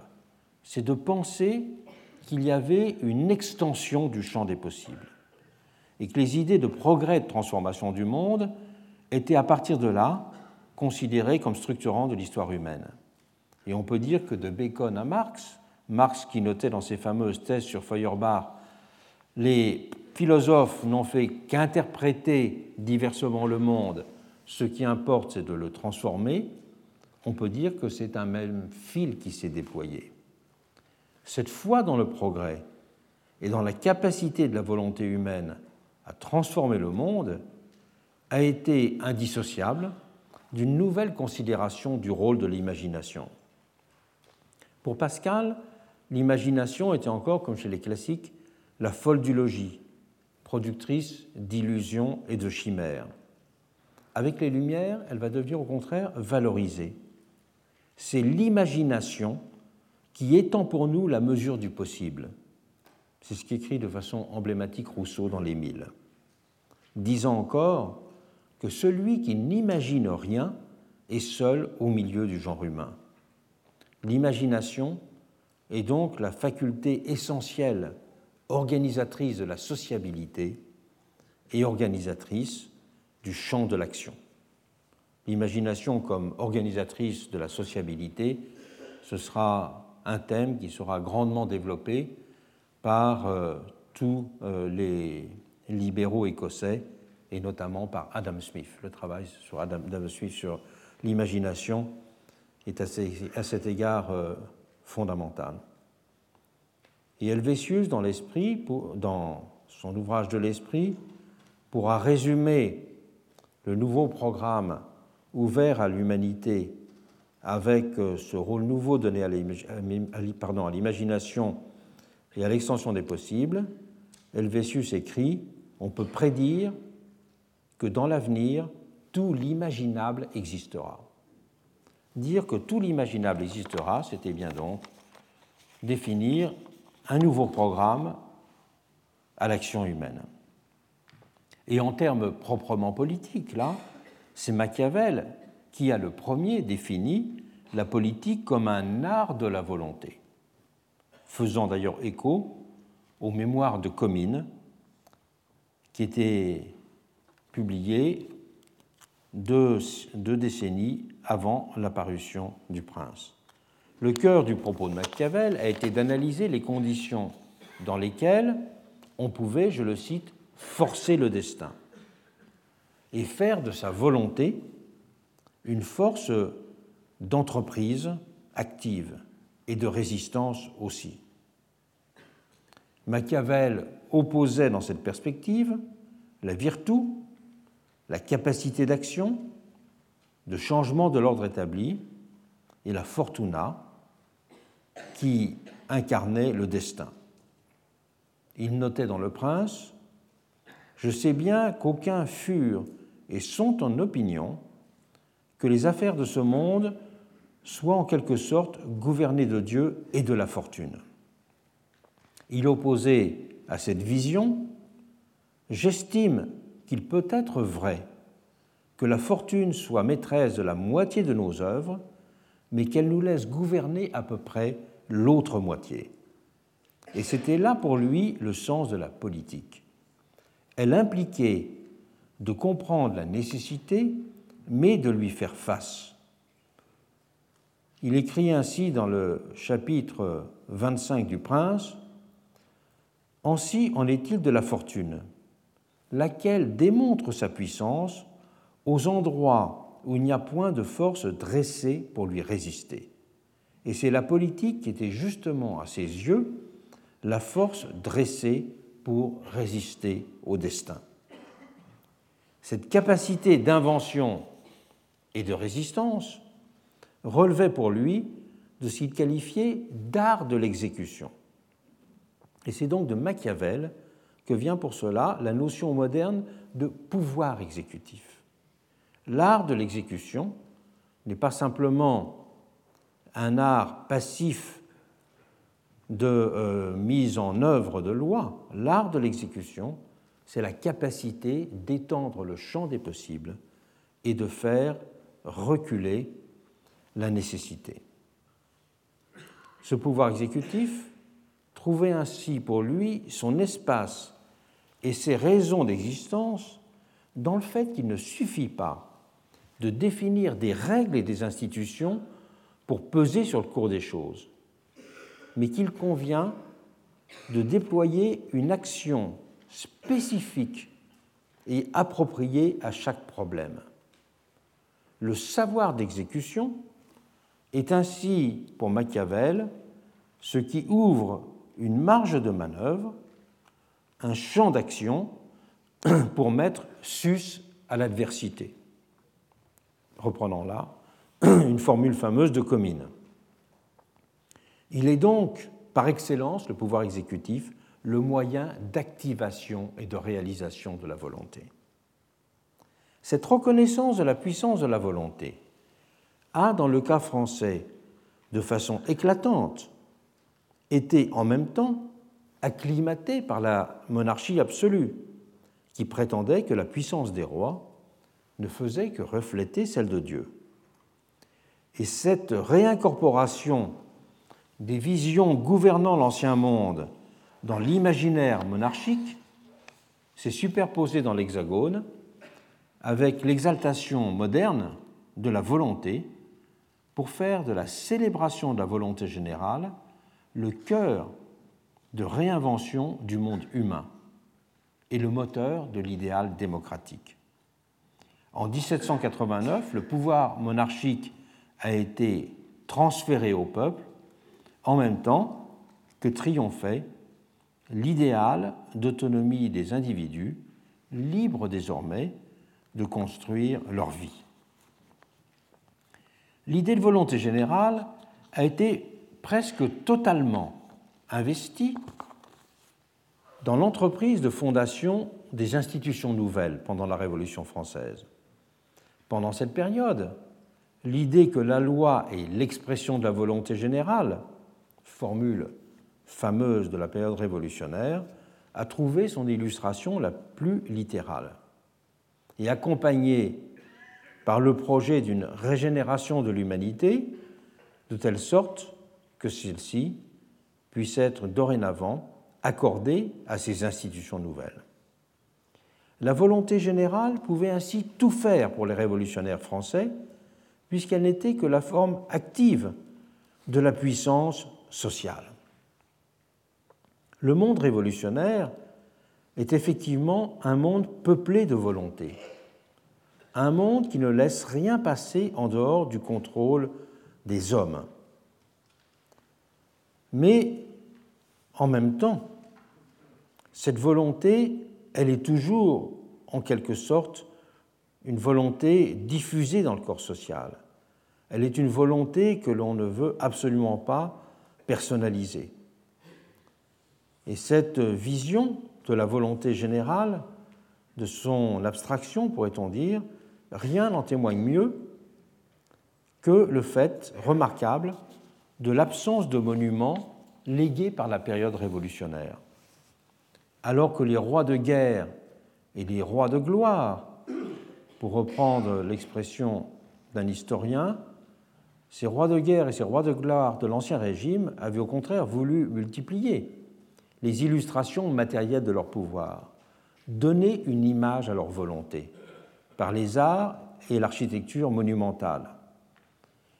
c'est de penser qu'il y avait une extension du champ des possibles et que les idées de progrès de transformation du monde étaient à partir de là considérées comme structurant de l'histoire humaine. Et on peut dire que de Bacon à Marx, Marx qui notait dans ses fameuses thèses sur Feuerbach les philosophes n'ont fait qu'interpréter diversement le monde, ce qui importe c'est de le transformer, on peut dire que c'est un même fil qui s'est déployé. Cette foi dans le progrès et dans la capacité de la volonté humaine à transformer le monde a été indissociable d'une nouvelle considération du rôle de l'imagination. Pour Pascal, l'imagination était encore, comme chez les classiques, la folle du logis, productrice d'illusions et de chimères. Avec les Lumières, elle va devenir au contraire valorisée c'est l'imagination qui étend pour nous la mesure du possible. C'est ce qu'écrit de façon emblématique Rousseau dans Les Mille. Disant encore que celui qui n'imagine rien est seul au milieu du genre humain. L'imagination est donc la faculté essentielle organisatrice de la sociabilité et organisatrice du champ de l'action l'imagination comme organisatrice de la sociabilité, ce sera un thème qui sera grandement développé par euh, tous euh, les libéraux écossais et notamment par Adam Smith. Le travail sur Adam, Smith sur l'imagination est à, cet égard euh, fondamental. Et Helvétius, dans son ouvrage de l'esprit, pourra résumer le nouveau programme ouvert à l'humanité avec euh, ce rôle nouveau donné à l'imagination et à l'extension des possibles, Helvétius écrit On peut prédire que dans l'avenir, tout l'imaginable existera. Dire que tout l'imaginable existera, c'était bien donc définir un nouveau programme à l'action humaine. Et en termes proprement politiques, là, c'est Machiavel qui a le premier défini la politique comme un art de la volonté, faisant d'ailleurs écho aux mémoires de Comines qui étaient publiées deux, deux décennies avant l'apparition du prince. Le cœur du propos de Machiavel a été d'analyser les conditions dans lesquelles on pouvait, je le cite, forcer le destin et faire de sa volonté une force d'entreprise active et de résistance aussi. Machiavel opposait dans cette perspective la virtu, la capacité d'action, de changement de l'ordre établi, et la fortuna qui incarnaient le destin. Il notait dans Le Prince Je sais bien qu'aucuns furent et sont en opinion que les affaires de ce monde soient en quelque sorte gouvernées de Dieu et de la fortune. Il opposait à cette vision J'estime qu'il peut être vrai que la fortune soit maîtresse de la moitié de nos œuvres, mais qu'elle nous laisse gouverner à peu près l'autre moitié. Et c'était là pour lui le sens de la politique. Elle impliquait de comprendre la nécessité, mais de lui faire face. Il écrit ainsi dans le chapitre 25 du Prince, Ainsi en est-il de la fortune, laquelle démontre sa puissance aux endroits où il n'y a point de force dressée pour lui résister. Et c'est la politique qui était justement à ses yeux la force dressée pour résister au destin. Cette capacité d'invention et de résistance relevait pour lui de ce qu'il qualifiait d'art de l'exécution. Et c'est donc de Machiavel que vient pour cela la notion moderne de pouvoir exécutif. L'art de l'exécution n'est pas simplement un art passif de euh, mise en œuvre de loi, l'art de l'exécution, c'est la capacité d'étendre le champ des possibles et de faire reculer la nécessité. Ce pouvoir exécutif trouvait ainsi pour lui son espace et ses raisons d'existence dans le fait qu'il ne suffit pas de définir des règles et des institutions pour peser sur le cours des choses, mais qu'il convient de déployer une action spécifique et appropriée à chaque problème. Le savoir d'exécution est ainsi, pour Machiavel, ce qui ouvre une marge de manœuvre, un champ d'action pour mettre sus à l'adversité. Reprenons là (clears throat) une formule fameuse de Comines. Il est donc, par excellence, le pouvoir exécutif, le moyen d'activation et de réalisation de la volonté. Cette reconnaissance de la puissance de la volonté a, dans le cas français, de façon éclatante, été en même temps acclimatée par la monarchie absolue, qui prétendait que la puissance des rois ne faisait que refléter celle de Dieu. Et cette réincorporation des visions gouvernant l'ancien monde dans l'imaginaire monarchique s'est superposée dans l'Hexagone avec l'exaltation moderne de la volonté pour faire de la célébration de la volonté générale le cœur de réinvention du monde humain et le moteur de l'idéal démocratique. En 1789, le pouvoir monarchique a été transféré au peuple en même temps que triomphait l'idéal d'autonomie des individus, libres désormais de construire leur vie. L'idée de volonté générale a été presque totalement investie dans l'entreprise de fondation des institutions nouvelles pendant la Révolution française. Pendant cette période, l'idée que la loi est l'expression de la volonté générale, formule fameuse de la période révolutionnaire, a trouvé son illustration la plus littérale. Et accompagnée par le projet d'une régénération de l'humanité, de telle sorte que celle-ci puisse être dorénavant accordée à ces institutions nouvelles. La volonté générale pouvait ainsi tout faire pour les révolutionnaires français, puisqu'elle n'était que la forme active de la puissance sociale. Le monde révolutionnaire est effectivement un monde peuplé de volonté, un monde qui ne laisse rien passer en dehors du contrôle des hommes. Mais en même temps, cette volonté, elle est toujours en quelque sorte une volonté diffusée dans le corps social. Elle est une volonté que l'on ne veut absolument pas personnaliser. Et cette vision de la volonté générale, de son abstraction, pourrait-on dire, rien n'en témoigne mieux que le fait remarquable de l'absence de monuments légués par la période révolutionnaire. Alors que les rois de guerre et les rois de gloire, pour reprendre l'expression d'un historien, ces rois de guerre et ces rois de gloire de l'Ancien Régime avaient au contraire voulu multiplier les illustrations matérielles de leur pouvoir, donner une image à leur volonté par les arts et l'architecture monumentale.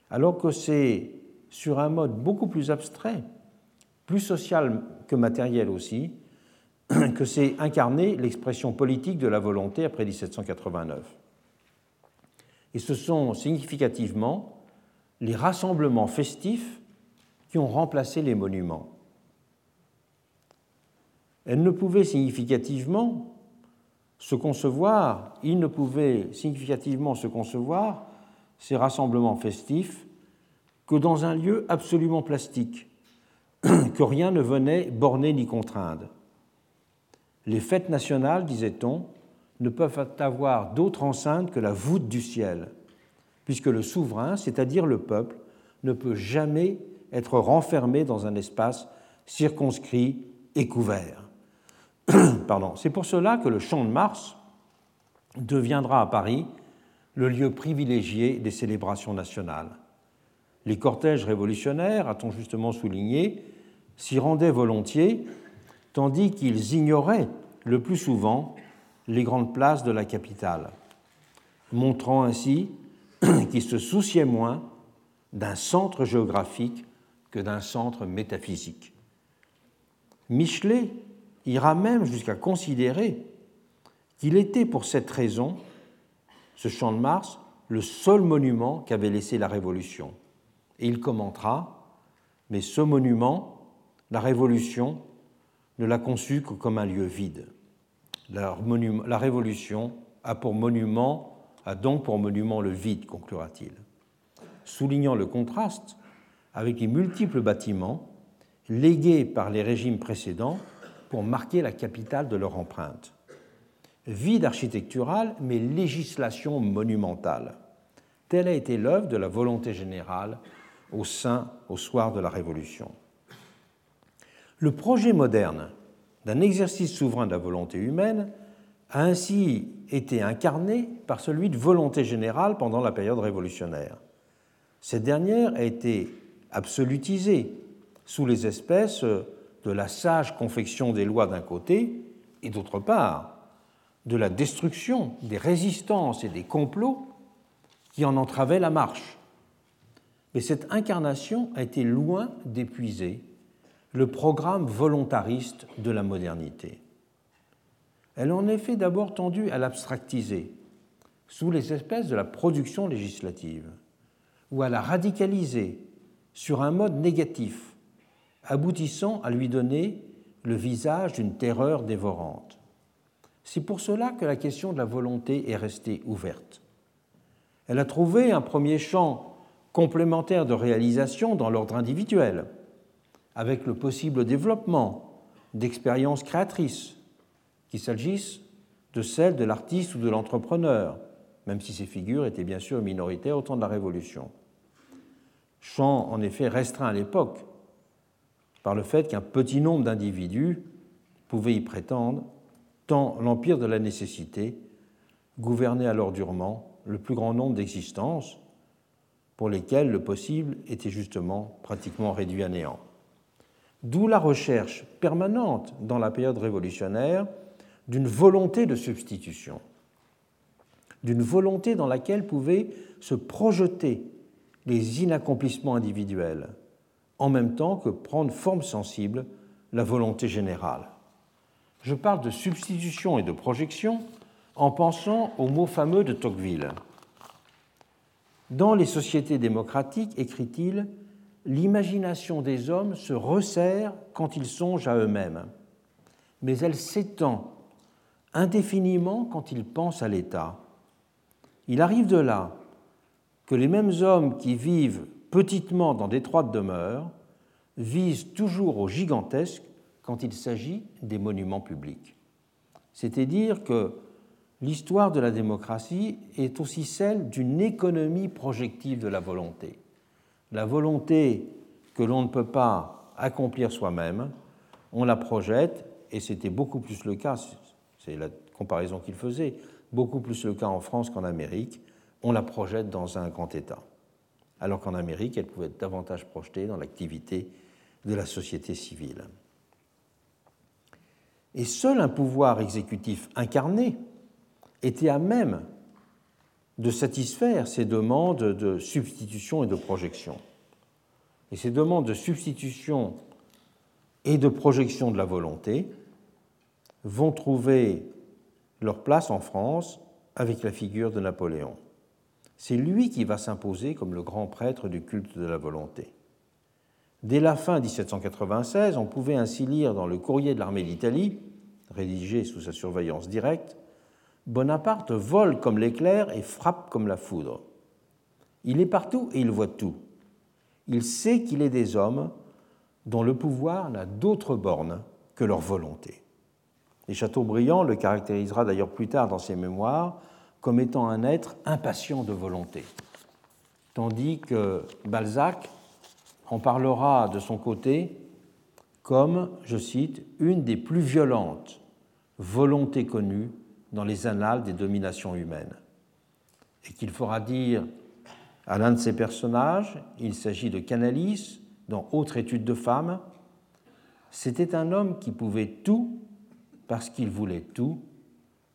Alors que c'est sur un mode beaucoup plus abstrait, plus social que matériel aussi, que s'est incarnée l'expression politique de la volonté après 1789. Et ce sont significativement les rassemblements festifs qui ont remplacé les monuments. Elle ne pouvait significativement se concevoir, il ne pouvait significativement se concevoir ces rassemblements festifs que dans un lieu absolument plastique, (clears throat) que rien ne venait borner ni contraindre. Les fêtes nationales, disait-on, ne peuvent avoir d'autre enceinte que la voûte du ciel, puisque le souverain, c'est-à-dire le peuple, ne peut jamais être renfermé dans un espace circonscrit et couvert. (coughs) C'est pour cela que le Champ de Mars deviendra à Paris le lieu privilégié des célébrations nationales. Les cortèges révolutionnaires, a-t-on justement souligné, s'y rendaient volontiers, tandis qu'ils ignoraient le plus souvent les grandes places de la capitale, montrant ainsi (clears throat) qu'ils se souciaient moins d'un centre géographique que d'un centre métaphysique. Michelet ira même jusqu'à considérer qu'il était pour cette raison, ce champ de Mars, le seul monument qu'avait laissé la Révolution. Et il commentera, mais ce monument, la Révolution, ne l'a conçu que comme un lieu vide. La, Révolution a pour monument, a donc pour monument le vide, conclura-t-il, soulignant le contraste avec les multiples bâtiments légués par les régimes précédents pour marquer la capitale de leur empreinte. Vide architectural, mais législation monumentale. Telle a été l'œuvre de la volonté générale au sein, au soir de la Révolution. Le projet moderne d'un exercice souverain de la volonté humaine a ainsi été incarné par celui de volonté générale pendant la période révolutionnaire. Cette dernière a été absolutisée sous les espèces de la sage confection des lois d'un côté et d'autre part de la destruction des résistances et des complots qui en entravaient la marche. Mais cette incarnation a été loin d'épuiser le programme volontariste de la modernité. Elle en effet d'abord tendu à l'abstractiser sous les espèces de la production législative ou à la radicaliser sur un mode négatif, aboutissant à lui donner le visage d'une terreur dévorante. C'est pour cela que la question de la volonté est restée ouverte. Elle a trouvé un premier champ complémentaire de réalisation dans l'ordre individuel, avec le possible développement d'expériences créatrices, qu'il s'agisse de celles de l'artiste ou de l'entrepreneur, même si ces figures étaient bien sûr minoritaires au temps de la Révolution. Champ en effet restreint à l'époque par le fait qu'un petit nombre d'individus pouvait y prétendre, tant l'empire de la nécessité gouvernait alors durement le plus grand nombre d'existences pour lesquelles le possible était justement pratiquement réduit à néant. D'où la recherche permanente dans la période révolutionnaire d'une volonté de substitution, d'une volonté dans laquelle pouvaient se projeter les inaccomplissements individuels, en même temps que prendre forme sensible la volonté générale. Je parle de substitution et de projection en pensant au mot fameux de Tocqueville. Dans les sociétés démocratiques, écrit-il, l'imagination des hommes se resserre quand ils songent à eux-mêmes, mais elle s'étend indéfiniment quand ils pensent à l'État. Il arrive de là que les mêmes hommes qui vivent petitement dans d'étroites demeures visent toujours au gigantesque quand il s'agit des monuments publics. C'est dire que l'histoire de la démocratie est aussi celle d'une économie projective de la volonté. La volonté que l'on ne peut pas accomplir soi-même, on la projette, et c'était beaucoup plus le cas, c'est la comparaison qu'il faisait, beaucoup plus le cas en France qu'en Amérique, on la projette dans un grand État. Alors qu'en Amérique, elle pouvait être davantage projetée dans l'activité de la société civile. Et seul un pouvoir exécutif incarné était à même de satisfaire ces demandes de substitution et de projection. Et ces demandes de substitution et de projection de la volonté vont trouver leur place en France avec la figure de Napoléon. C'est lui qui va s'imposer comme le grand prêtre du culte de la volonté. Dès la fin 1796, on pouvait ainsi lire dans le courrier de l'armée d'Italie, rédigé sous sa surveillance directe, Bonaparte vole comme l'éclair et frappe comme la foudre. Il est partout et il voit tout. Il sait qu'il est des hommes dont le pouvoir n'a d'autre borne que leur volonté. Et Chateaubriand le caractérisera d'ailleurs plus tard dans ses mémoires comme étant un être impatient de volonté, tandis que Balzac en parlera de son côté comme, je cite, une des plus violentes volontés connues dans les annales des dominations humaines, et qu'il fera dire à l'un de ces personnages, il s'agit de Canalis, dans Autre étude de femme, c'était un homme qui pouvait tout parce qu'il voulait tout,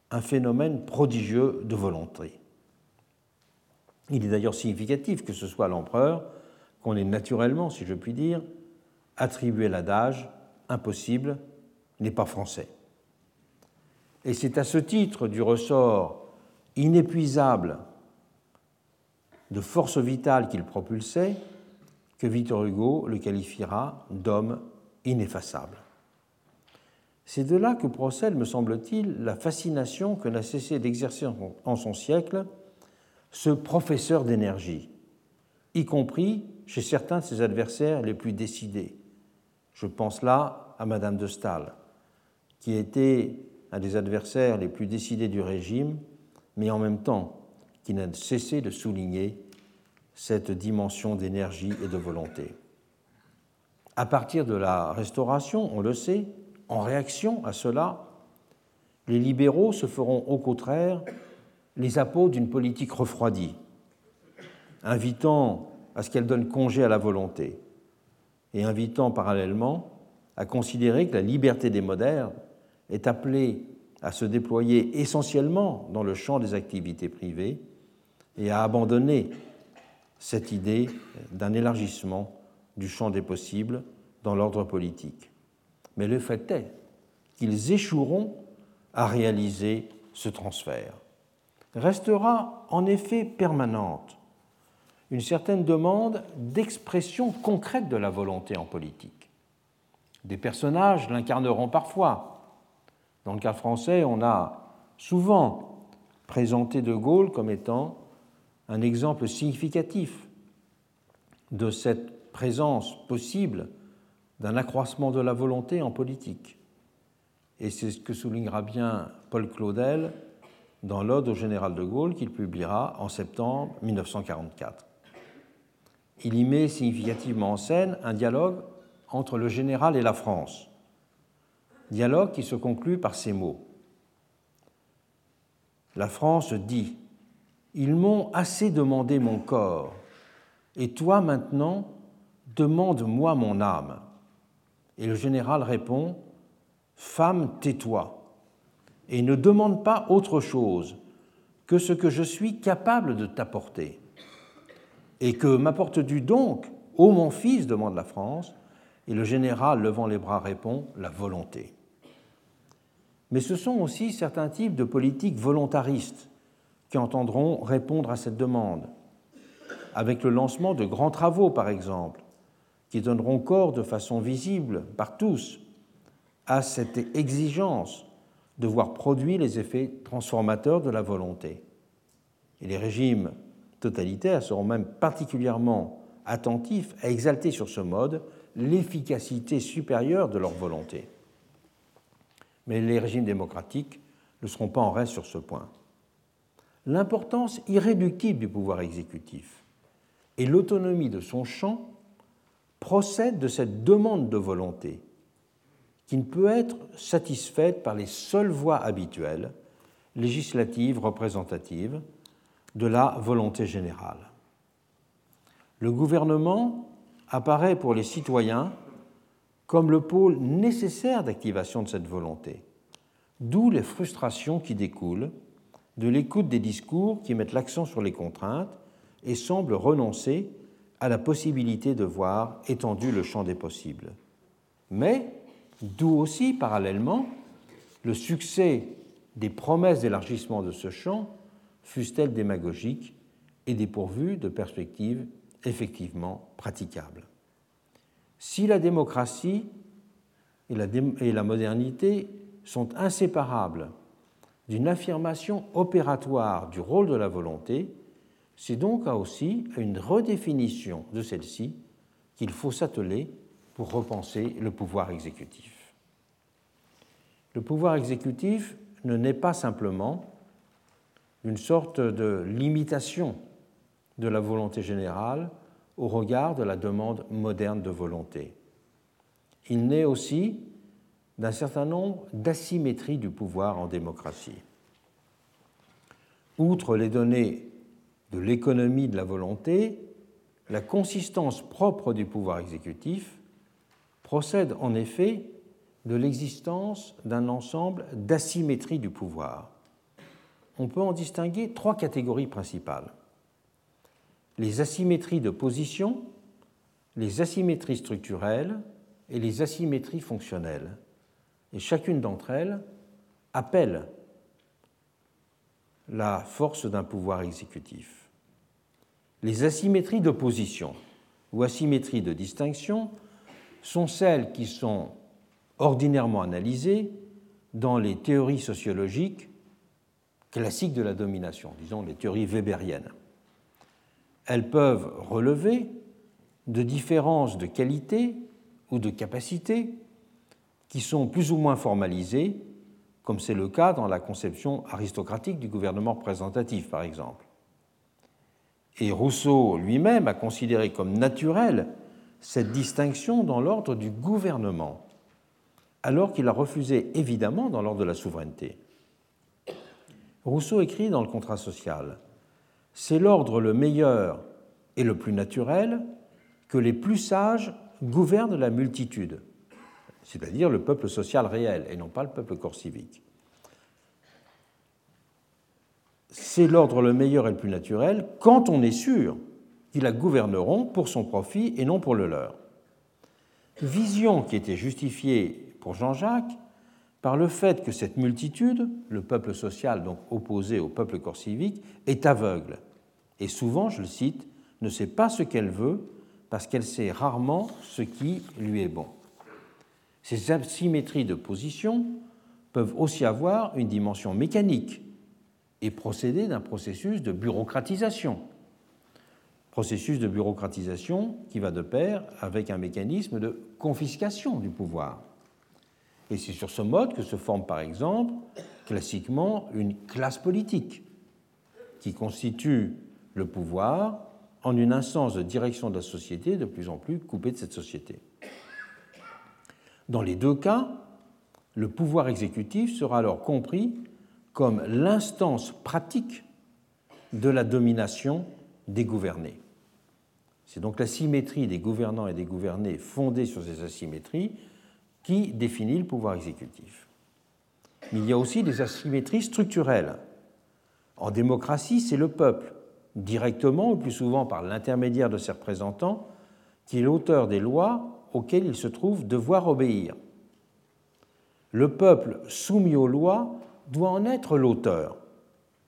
un phénomène prodigieux de volonté. Il est d'ailleurs significatif que ce soit l'empereur qu'on ait naturellement, si je puis dire, attribué l'adage impossible n'est pas français. Et c'est à ce titre du ressort inépuisable de force vitale qu'il propulsait que Victor Hugo le qualifiera d'homme ineffaçable. C'est de là que procède, me semble-t-il, la fascination que n'a cessé d'exercer en son siècle ce professeur d'énergie, y compris chez certains de ses adversaires les plus décidés. Je pense là à Madame de Staël, qui était un des adversaires les plus décidés du régime, mais en même temps qui n'a cessé de souligner cette dimension d'énergie et de volonté. À partir de la Restauration, on le sait, en réaction à cela, les libéraux se feront au contraire les apôtres d'une politique refroidie, invitant à ce qu'elle donne congé à la volonté et invitant parallèlement à considérer que la liberté des modernes est appelée à se déployer essentiellement dans le champ des activités privées et à abandonner cette idée d'un élargissement du champ des possibles dans l'ordre politique. Mais le fait est qu'ils échoueront à réaliser ce transfert. Restera en effet permanente une certaine demande d'expression concrète de la volonté en politique. Des personnages l'incarneront parfois. Dans le cas français, on a souvent présenté De Gaulle comme étant un exemple significatif de cette présence possible d'un accroissement de la volonté en politique. Et c'est ce que soulignera bien Paul Claudel dans l'Ode au général de Gaulle qu'il publiera en septembre 1944. Il y met significativement en scène un dialogue entre le général et la France, dialogue qui se conclut par ces mots. La France dit Ils m'ont assez demandé mon corps, et toi maintenant, demande-moi mon âme. Et le général répond, Femme, tais-toi, et ne demande pas autre chose que ce que je suis capable de t'apporter. Et que m'apportes-tu donc, ô mon fils? demande la France, et le général, levant les bras, répond, La volonté. Mais ce sont aussi certains types de politiques volontaristes qui entendront répondre à cette demande, avec le lancement de grands travaux, par exemple, qui donneront corps de façon visible par tous à cette exigence de voir produire les effets transformateurs de la volonté. Et les régimes totalitaires seront même particulièrement attentifs à exalter sur ce mode l'efficacité supérieure de leur volonté. Mais les régimes démocratiques ne seront pas en reste sur ce point. L'importance irréductible du pouvoir exécutif et l'autonomie de son champ procèdent de cette demande de volonté qui ne peut être satisfaite par les seules voies habituelles, législatives, représentatives, de la volonté générale. Le gouvernement apparaît pour les citoyens comme le pôle nécessaire d'activation de cette volonté, d'où les frustrations qui découlent de l'écoute des discours qui mettent l'accent sur les contraintes et semblent renoncer à la possibilité de voir étendu le champ des possibles. Mais d'où aussi, parallèlement, le succès des promesses d'élargissement de ce champ, fussent-elles démagogiques et dépourvues de perspectives effectivement praticables. Si la démocratie et la, modernité sont inséparables d'une affirmation opératoire du rôle de la volonté, c'est donc aussi à une redéfinition de celle-ci qu'il faut s'atteler pour repenser le pouvoir exécutif. Le pouvoir exécutif ne naît pas simplement d'une sorte de limitation de la volonté générale au regard de la demande moderne de volonté. Il naît aussi d'un certain nombre d'asymétries du pouvoir en démocratie. Outre les données de l'économie de la volonté, la consistance propre du pouvoir exécutif procède en effet de l'existence d'un ensemble d'asymétries du pouvoir. On peut en distinguer trois catégories principales. Les asymétries de position, les asymétries structurelles et les asymétries fonctionnelles et chacune d'entre elles appelle la force d'un pouvoir exécutif. Les asymétries d'opposition ou asymétries de distinction sont celles qui sont ordinairement analysées dans les théories sociologiques classiques de la domination, disons les théories weberiennes. Elles peuvent relever de différences de qualité ou de capacité qui sont plus ou moins formalisées, comme c'est le cas dans la conception aristocratique du gouvernement représentatif, par exemple. Et Rousseau lui-même a considéré comme naturelle cette distinction dans l'ordre du gouvernement, alors qu'il a refusé évidemment dans l'ordre de la souveraineté. Rousseau écrit dans le contrat social C'est l'ordre le meilleur et le plus naturel que les plus sages gouvernent la multitude c'est-à-dire le peuple social réel et non pas le peuple corps civique. C'est l'ordre le meilleur et le plus naturel quand on est sûr qu'ils la gouverneront pour son profit et non pour le leur. Vision qui était justifiée pour Jean-Jacques par le fait que cette multitude, le peuple social donc opposé au peuple corps civique, est aveugle et souvent, je le cite, ne sait pas ce qu'elle veut parce qu'elle sait rarement ce qui lui est bon. Ces asymétries de position peuvent aussi avoir une dimension mécanique et procéder d'un processus de bureaucratisation. Processus de bureaucratisation qui va de pair avec un mécanisme de confiscation du pouvoir. Et c'est sur ce mode que se forme par exemple classiquement une classe politique qui constitue le pouvoir en une instance de direction de la société de plus en plus coupée de cette société. Dans les deux cas, le pouvoir exécutif sera alors compris comme l'instance pratique de la domination des gouvernés. C'est donc la symétrie des gouvernants et des gouvernés fondée sur ces asymétries qui définit le pouvoir exécutif. Mais il y a aussi des asymétries structurelles. En démocratie, c'est le peuple, directement ou plus souvent par l'intermédiaire de ses représentants, qui est l'auteur des lois auquel il se trouve devoir obéir. Le peuple soumis aux lois doit en être l'auteur.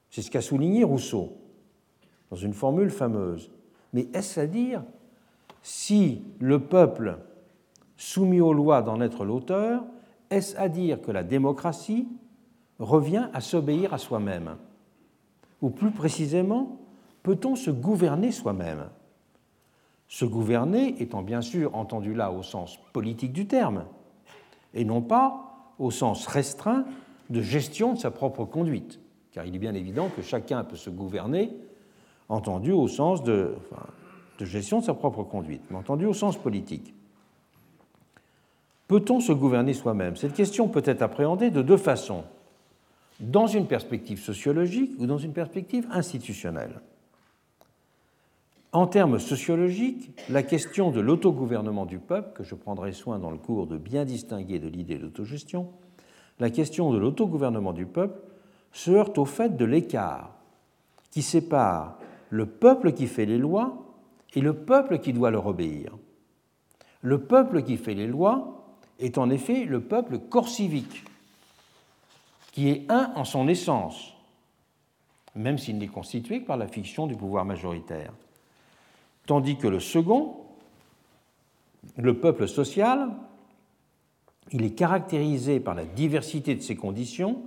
C'est ce qu'a souligné Rousseau dans une formule fameuse. Mais est-ce à dire si le peuple soumis aux lois d'en être l'auteur, est-ce à dire que la démocratie revient à s'obéir à soi-même? Ou plus précisément, peut-on se gouverner soi-même? Se gouverner étant bien sûr entendu là au sens politique du terme, et non pas au sens restreint de gestion de sa propre conduite, car il est bien évident que chacun peut se gouverner, entendu au sens de, gestion de sa propre conduite, mais entendu au sens politique. Peut-on se gouverner soi-même? Cette question peut être appréhendée de deux façons, dans une perspective sociologique ou dans une perspective institutionnelle. En termes sociologiques, la question de l'autogouvernement du peuple, que je prendrai soin dans le cours de bien distinguer de l'idée d'autogestion, la question de l'autogouvernement du peuple se heurte au fait de l'écart qui sépare le peuple qui fait les lois et le peuple qui doit leur obéir. Le peuple qui fait les lois est en effet le peuple corps civique, qui est un en son essence, même s'il n'est constitué que par la fiction du pouvoir majoritaire tandis que le second, le peuple social, il est caractérisé par la diversité de ses conditions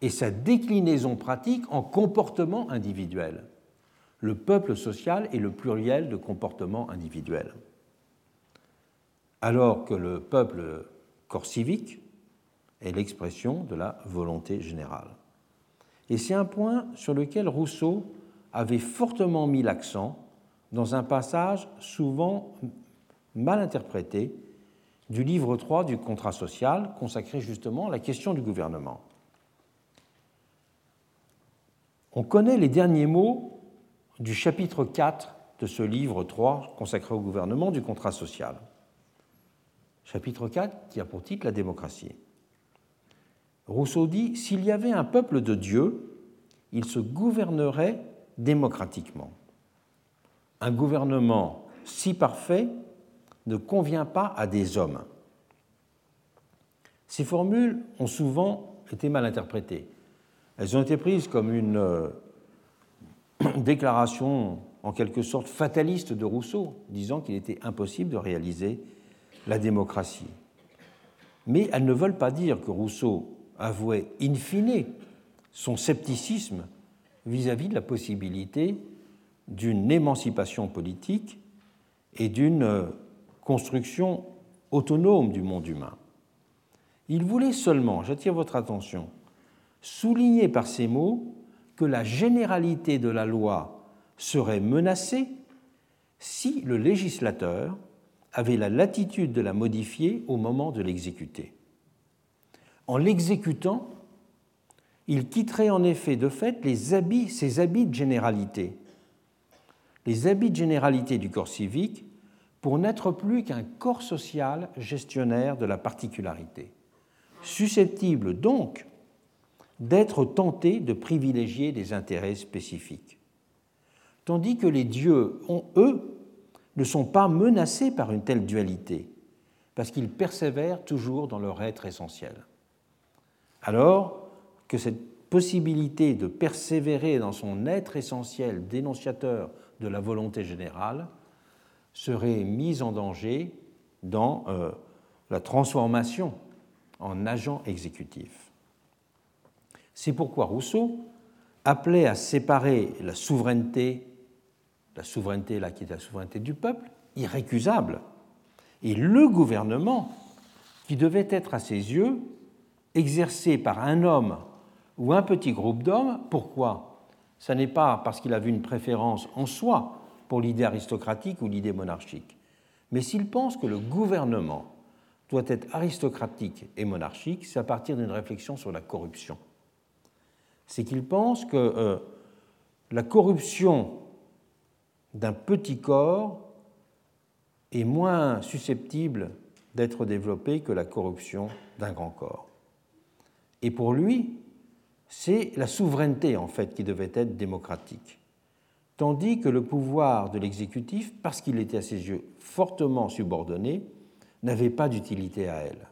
et sa déclinaison pratique en comportement individuel. Le peuple social est le pluriel de comportements individuels. Alors que le peuple corps civique est l'expression de la volonté générale. Et c'est un point sur lequel Rousseau avait fortement mis l'accent dans un passage souvent mal interprété du livre 3 du contrat social consacré justement à la question du gouvernement. On connaît les derniers mots du chapitre 4 de ce livre 3 consacré au gouvernement du contrat social. Chapitre 4 qui a pour titre la démocratie. Rousseau dit S'il y avait un peuple de Dieu, il se gouvernerait démocratiquement un gouvernement si parfait ne convient pas à des hommes. Ces formules ont souvent été mal interprétées. Elles ont été prises comme une euh, (coughs) déclaration en quelque sorte fataliste de Rousseau, disant qu'il était impossible de réaliser la démocratie. Mais elles ne veulent pas dire que Rousseau avouait in fine son scepticisme vis-à-vis -vis de la possibilité d'une émancipation politique et d'une euh, construction autonome du monde humain. Il voulait seulement, j'attire votre attention, souligner par ces mots que la généralité de la loi serait menacée si le législateur avait la latitude de la modifier au moment de l'exécuter. En l'exécutant, il quitterait en effet de fait ses habits de généralité les habits de généralité du corps civique pour n'être plus qu'un corps social gestionnaire de la particularité, susceptible donc d'être tenté de privilégier des intérêts spécifiques. Tandis que les dieux, eux, ne sont pas menacés par une telle dualité, parce qu'ils persévèrent toujours dans leur être essentiel. Alors que cette possibilité de persévérer dans son être essentiel dénonciateur de la volonté générale serait mise en danger dans euh, la transformation en agent exécutif. C'est pourquoi Rousseau appelait à séparer la souveraineté, la souveraineté là qui est la souveraineté du peuple, irrécusable, et le gouvernement qui devait être à ses yeux exercé par un homme ou un petit groupe d'hommes. Pourquoi? Ce n'est pas parce qu'il avait une préférence en soi pour l'idée aristocratique ou l'idée monarchique, mais s'il pense que le gouvernement doit être aristocratique et monarchique, c'est à partir d'une réflexion sur la corruption. C'est qu'il pense que euh, la corruption d'un petit corps est moins susceptible d'être développée que la corruption d'un grand corps. Et pour lui, c'est la souveraineté en fait qui devait être démocratique, tandis que le pouvoir de l'exécutif, parce qu'il était à ses yeux fortement subordonné, n'avait pas d'utilité à elle.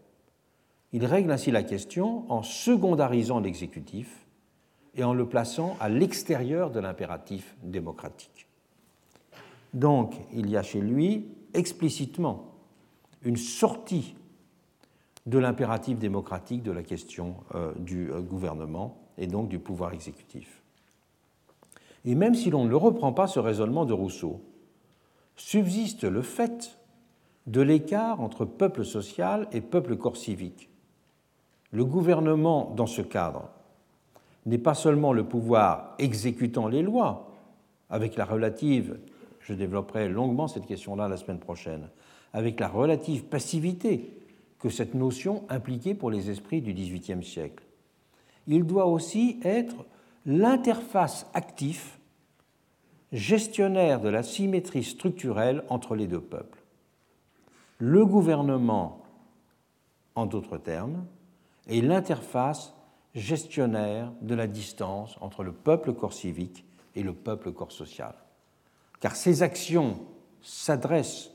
Il règle ainsi la question en secondarisant l'exécutif et en le plaçant à l'extérieur de l'impératif démocratique. Donc, il y a chez lui explicitement une sortie de l'impératif démocratique de la question euh, du euh, gouvernement et donc du pouvoir exécutif. Et même si l'on ne reprend pas ce raisonnement de Rousseau, subsiste le fait de l'écart entre peuple social et peuple corps civique. Le gouvernement, dans ce cadre, n'est pas seulement le pouvoir exécutant les lois, avec la relative, je développerai longuement cette question-là la semaine prochaine, avec la relative passivité que cette notion impliquait pour les esprits du XVIIIe siècle. Il doit aussi être l'interface actif, gestionnaire de la symétrie structurelle entre les deux peuples. Le gouvernement, en d'autres termes, est l'interface gestionnaire de la distance entre le peuple corps civique et le peuple corps social. Car ces actions s'adressent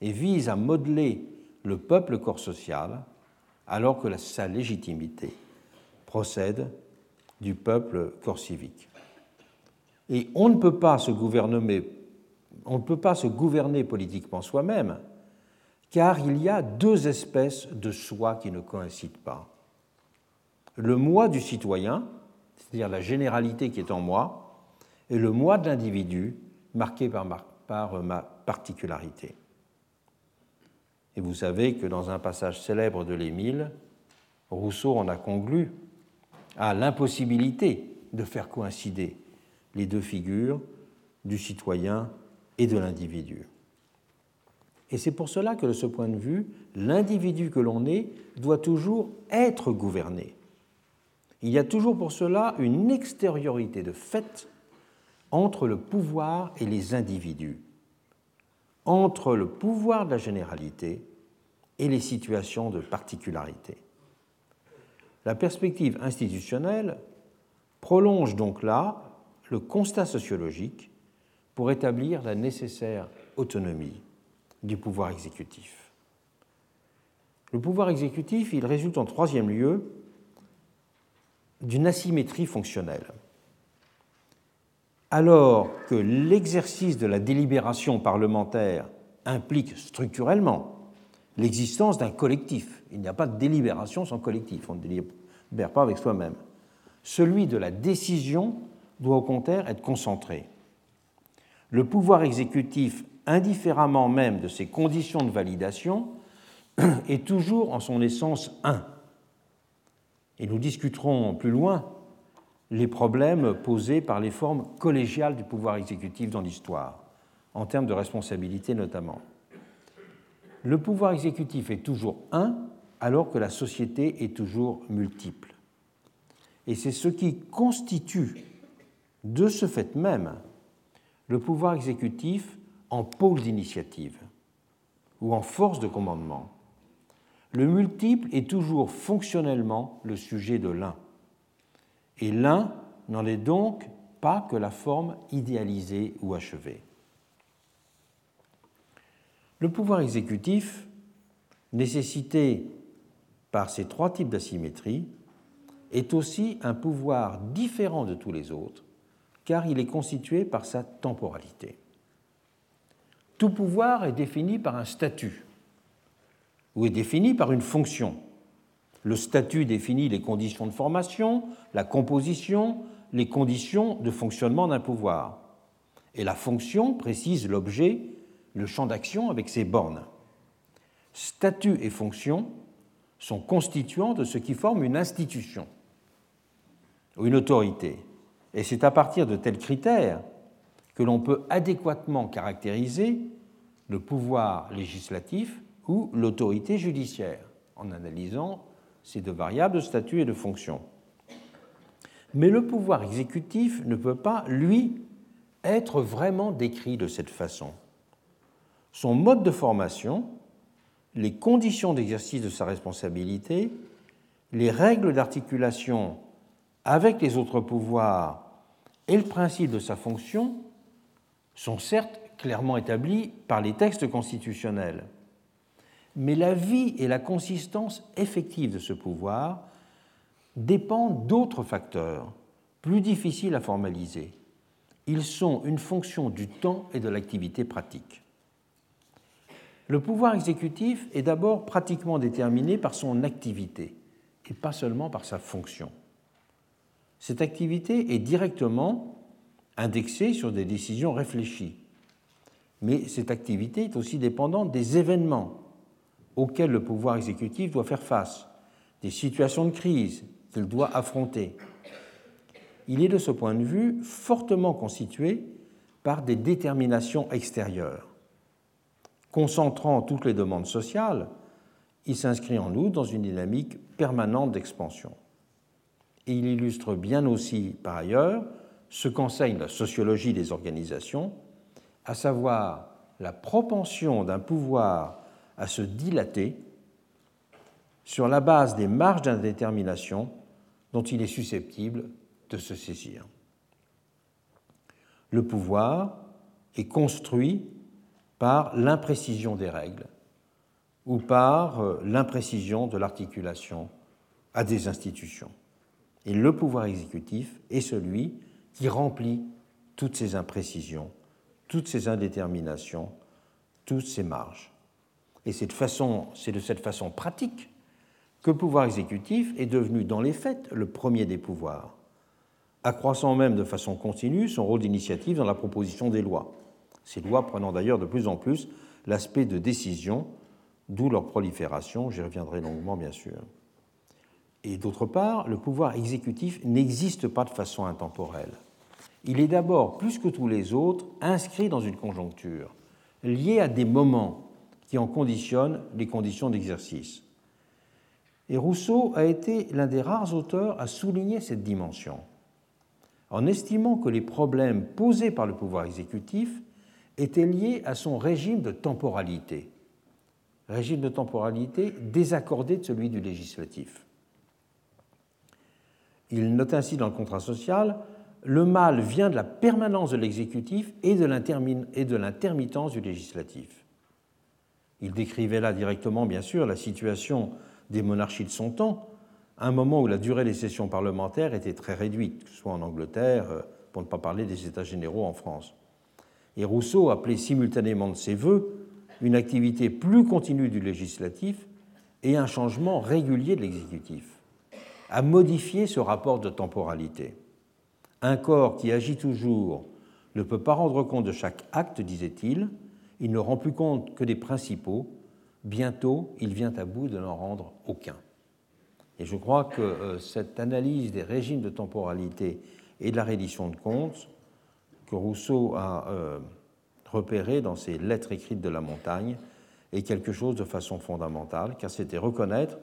et visent à modeler le peuple corps social alors que sa légitimité procède du peuple corps civique. Et on ne peut pas se gouverner, ne peut pas se gouverner politiquement soi-même, car il y a deux espèces de soi qui ne coïncident pas. Le moi du citoyen, c'est-à-dire la généralité qui est en moi, et le moi de l'individu, marqué par ma, par ma particularité. Et vous savez que dans un passage célèbre de l'Émile, Rousseau en a conclu à l'impossibilité de faire coïncider les deux figures du citoyen et de l'individu. Et c'est pour cela que, de ce point de vue, l'individu que l'on est doit toujours être gouverné. Il y a toujours pour cela une extériorité de fait entre le pouvoir et les individus, entre le pouvoir de la généralité et les situations de particularité. La perspective institutionnelle prolonge donc là le constat sociologique pour établir la nécessaire autonomie du pouvoir exécutif. Le pouvoir exécutif, il résulte en troisième lieu d'une asymétrie fonctionnelle. Alors que l'exercice de la délibération parlementaire implique structurellement l'existence d'un collectif, il n'y a pas de délibération sans collectif, on ne délibère pas avec soi-même, celui de la décision doit au contraire être concentré. Le pouvoir exécutif, indifféremment même de ses conditions de validation, (clears throat) est toujours en son essence un. Et nous discuterons plus loin les problèmes posés par les formes collégiales du pouvoir exécutif dans l'histoire, en termes de responsabilité notamment. Le pouvoir exécutif est toujours un, alors que la société est toujours multiple. Et c'est ce qui constitue de ce fait même le pouvoir exécutif en pôle d'initiative ou en force de commandement. Le multiple est toujours fonctionnellement le sujet de l'un. Et l'un n'en est donc pas que la forme idéalisée ou achevée. Le pouvoir exécutif, nécessité par ces trois types d'asymétrie, est aussi un pouvoir différent de tous les autres, car il est constitué par sa temporalité. Tout pouvoir est défini par un statut, ou est défini par une fonction. Le statut définit les conditions de formation, la composition, les conditions de fonctionnement d'un pouvoir. Et la fonction précise l'objet, le champ d'action avec ses bornes. Statut et fonction sont constituants de ce qui forme une institution ou une autorité. Et c'est à partir de tels critères que l'on peut adéquatement caractériser le pouvoir législatif ou l'autorité judiciaire, en analysant ces deux variables de statut et de fonction. Mais le pouvoir exécutif ne peut pas, lui, être vraiment décrit de cette façon. Son mode de formation, les conditions d'exercice de sa responsabilité, les règles d'articulation avec les autres pouvoirs et le principe de sa fonction sont certes clairement établis par les textes constitutionnels, mais la vie et la consistance effective de ce pouvoir dépendent d'autres facteurs plus difficiles à formaliser. Ils sont une fonction du temps et de l'activité pratique. Le pouvoir exécutif est d'abord pratiquement déterminé par son activité et pas seulement par sa fonction. Cette activité est directement indexée sur des décisions réfléchies. Mais cette activité est aussi dépendante des événements auxquels le pouvoir exécutif doit faire face, des situations de crise qu'il doit affronter. Il est de ce point de vue fortement constitué par des déterminations extérieures. Concentrant toutes les demandes sociales, il s'inscrit en outre dans une dynamique permanente d'expansion. Et il illustre bien aussi, par ailleurs, ce qu'enseigne la sociologie des organisations, à savoir la propension d'un pouvoir à se dilater sur la base des marges d'indétermination dont il est susceptible de se saisir. Le pouvoir est construit par l'imprécision des règles ou par euh, l'imprécision de l'articulation à des institutions. Et le pouvoir exécutif est celui qui remplit toutes ces imprécisions, toutes ces indéterminations, toutes ces marges. Et c'est de cette façon pratique que le pouvoir exécutif est devenu dans les faits le premier des pouvoirs, accroissant même de façon continue son rôle d'initiative dans la proposition des lois, ces lois prenant d'ailleurs de plus en plus l'aspect de décision, d'où leur prolifération, j'y reviendrai longuement bien sûr. Et d'autre part, le pouvoir exécutif n'existe pas de façon intemporelle. Il est d'abord, plus que tous les autres, inscrit dans une conjoncture, liée à des moments qui en conditionnent les conditions d'exercice. Et Rousseau a été l'un des rares auteurs à souligner cette dimension, en estimant que les problèmes posés par le pouvoir exécutif étaient liés à son régime de temporalité, régime de temporalité désaccordé de celui du législatif. Il note ainsi dans le contrat social le mal vient de la permanence de l'exécutif et de l'intermittence du législatif. Il décrivait là directement, bien sûr, la situation des monarchies de son temps, un moment où la durée des sessions parlementaires était très réduite, que ce soit en Angleterre, euh, pour ne pas parler des États généraux en France. Et Rousseau appelait simultanément de ses voeux une activité plus continue du législatif et un changement régulier de l'exécutif, à modifier ce rapport de temporalité. Un corps qui agit toujours ne peut pas rendre compte de chaque acte, disait-il, il ne rend plus compte que des principaux, bientôt il vient à bout de n'en rendre aucun. Et je crois que euh, cette analyse des régimes de temporalité et de la reddition de comptes que Rousseau a euh, repéré dans ses lettres écrites de la montagne est quelque chose de façon fondamentale, car c'était reconnaître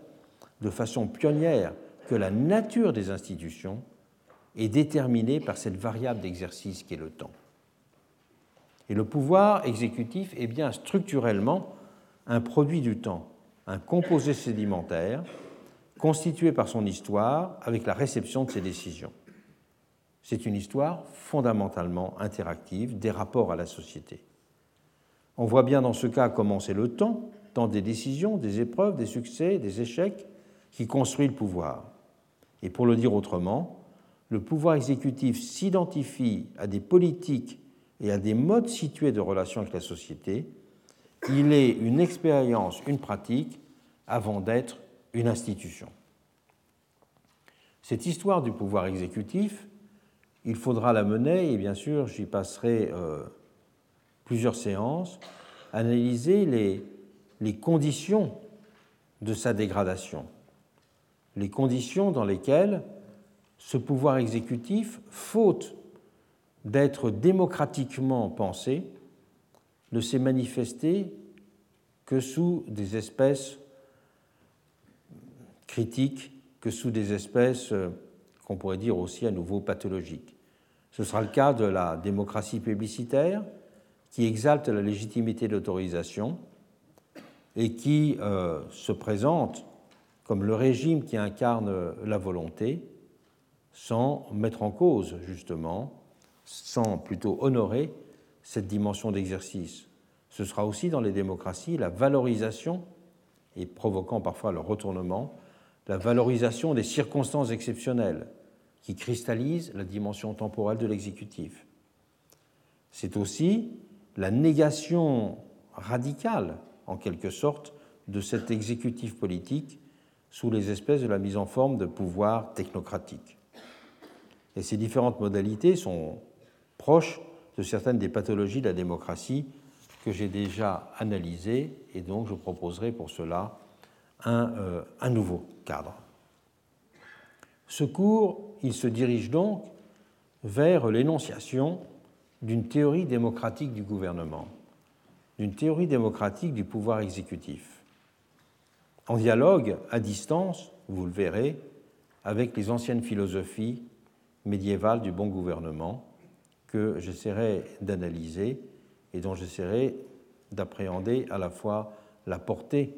de façon pionnière que la nature des institutions est déterminée par cette variable d'exercice qui est le temps. Et le pouvoir exécutif est bien structurellement un produit du temps, un composé sédimentaire constitué par son histoire avec la réception de ses décisions. C'est une histoire fondamentalement interactive des rapports à la société. On voit bien dans ce cas comment c'est le temps, tant des décisions, des épreuves, des succès, des échecs, qui construit le pouvoir. Et pour le dire autrement, le pouvoir exécutif s'identifie à des politiques et à des modes situés de relation avec la société. Il est une expérience, une pratique, avant d'être une institution. Cette histoire du pouvoir exécutif, il faudra la mener, et bien sûr j'y passerai euh, plusieurs séances, analyser les, conditions de sa dégradation, les conditions dans lesquelles ce pouvoir exécutif, faute d'être démocratiquement pensé, ne s'est manifesté que sous des espèces critiques, que sous des espèces euh, qu'on pourrait dire aussi à nouveau pathologiques. Ce sera le cas de la démocratie publicitaire, qui exalte la légitimité d'autorisation et qui euh, se présente comme le régime qui incarne la volonté, sans mettre en cause, justement, sans plutôt honorer cette dimension d'exercice. Ce sera aussi dans les démocraties la valorisation, et provoquant parfois le retournement, la valorisation des circonstances exceptionnelles qui cristallisent la dimension temporelle de l'exécutif. C'est aussi la négation radicale, en quelque sorte, de cet exécutif politique sous les espèces de la mise en forme de pouvoirs technocratiques. Et ces différentes modalités sont proche de certaines des pathologies de la démocratie que j'ai déjà analysées, et donc je proposerai pour cela un, euh, un nouveau cadre. Ce cours, il se dirige donc vers l'énonciation d'une théorie démocratique du gouvernement, d'une théorie démocratique du pouvoir exécutif, en dialogue à distance, vous le verrez, avec les anciennes philosophies médiévales du bon gouvernement que j'essaierai d'analyser et dont j'essaierai d'appréhender à la fois la portée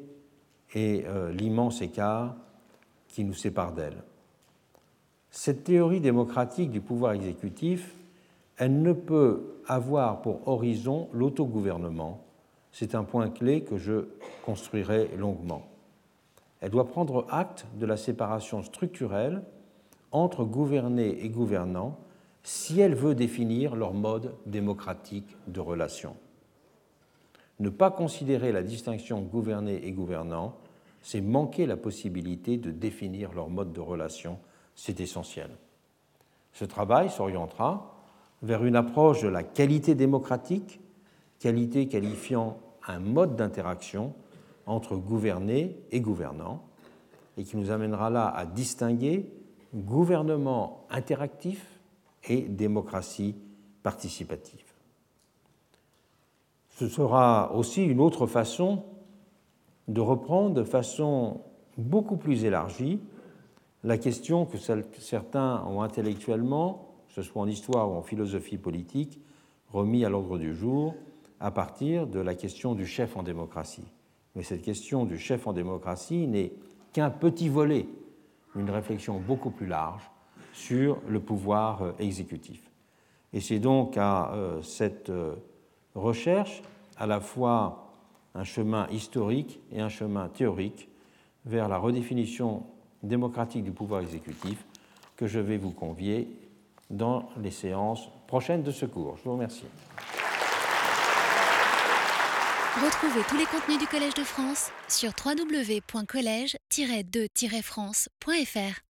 et euh, l'immense écart qui nous sépare d'elle. Cette théorie démocratique du pouvoir exécutif, elle ne peut avoir pour horizon l'autogouvernement. C'est un point clé que je construirai longuement. Elle doit prendre acte de la séparation structurelle entre gouvernés et gouvernants si elle veut définir leur mode démocratique de relation. Ne pas considérer la distinction gouverné et gouvernant, c'est manquer la possibilité de définir leur mode de relation, c'est essentiel. Ce travail s'orientera vers une approche de la qualité démocratique, qualité qualifiant un mode d'interaction entre gouverné et gouvernant, et qui nous amènera là à distinguer gouvernement interactif et démocratie participative. Ce sera aussi une autre façon de reprendre de façon beaucoup plus élargie la question que certains ont intellectuellement, que ce soit en histoire ou en philosophie politique, remis à l'ordre du jour à partir de la question du chef en démocratie. Mais cette question du chef en démocratie n'est qu'un petit volet, une réflexion beaucoup plus large sur le pouvoir euh, exécutif. Et c'est donc à euh, cette euh, recherche à la fois un chemin historique et un chemin théorique vers la redéfinition démocratique du pouvoir exécutif que je vais vous convier dans les séances prochaines de ce cours. Je vous remercie. Retrouvez tous les contenus du Collège de France sur www.colège-2-france.fr.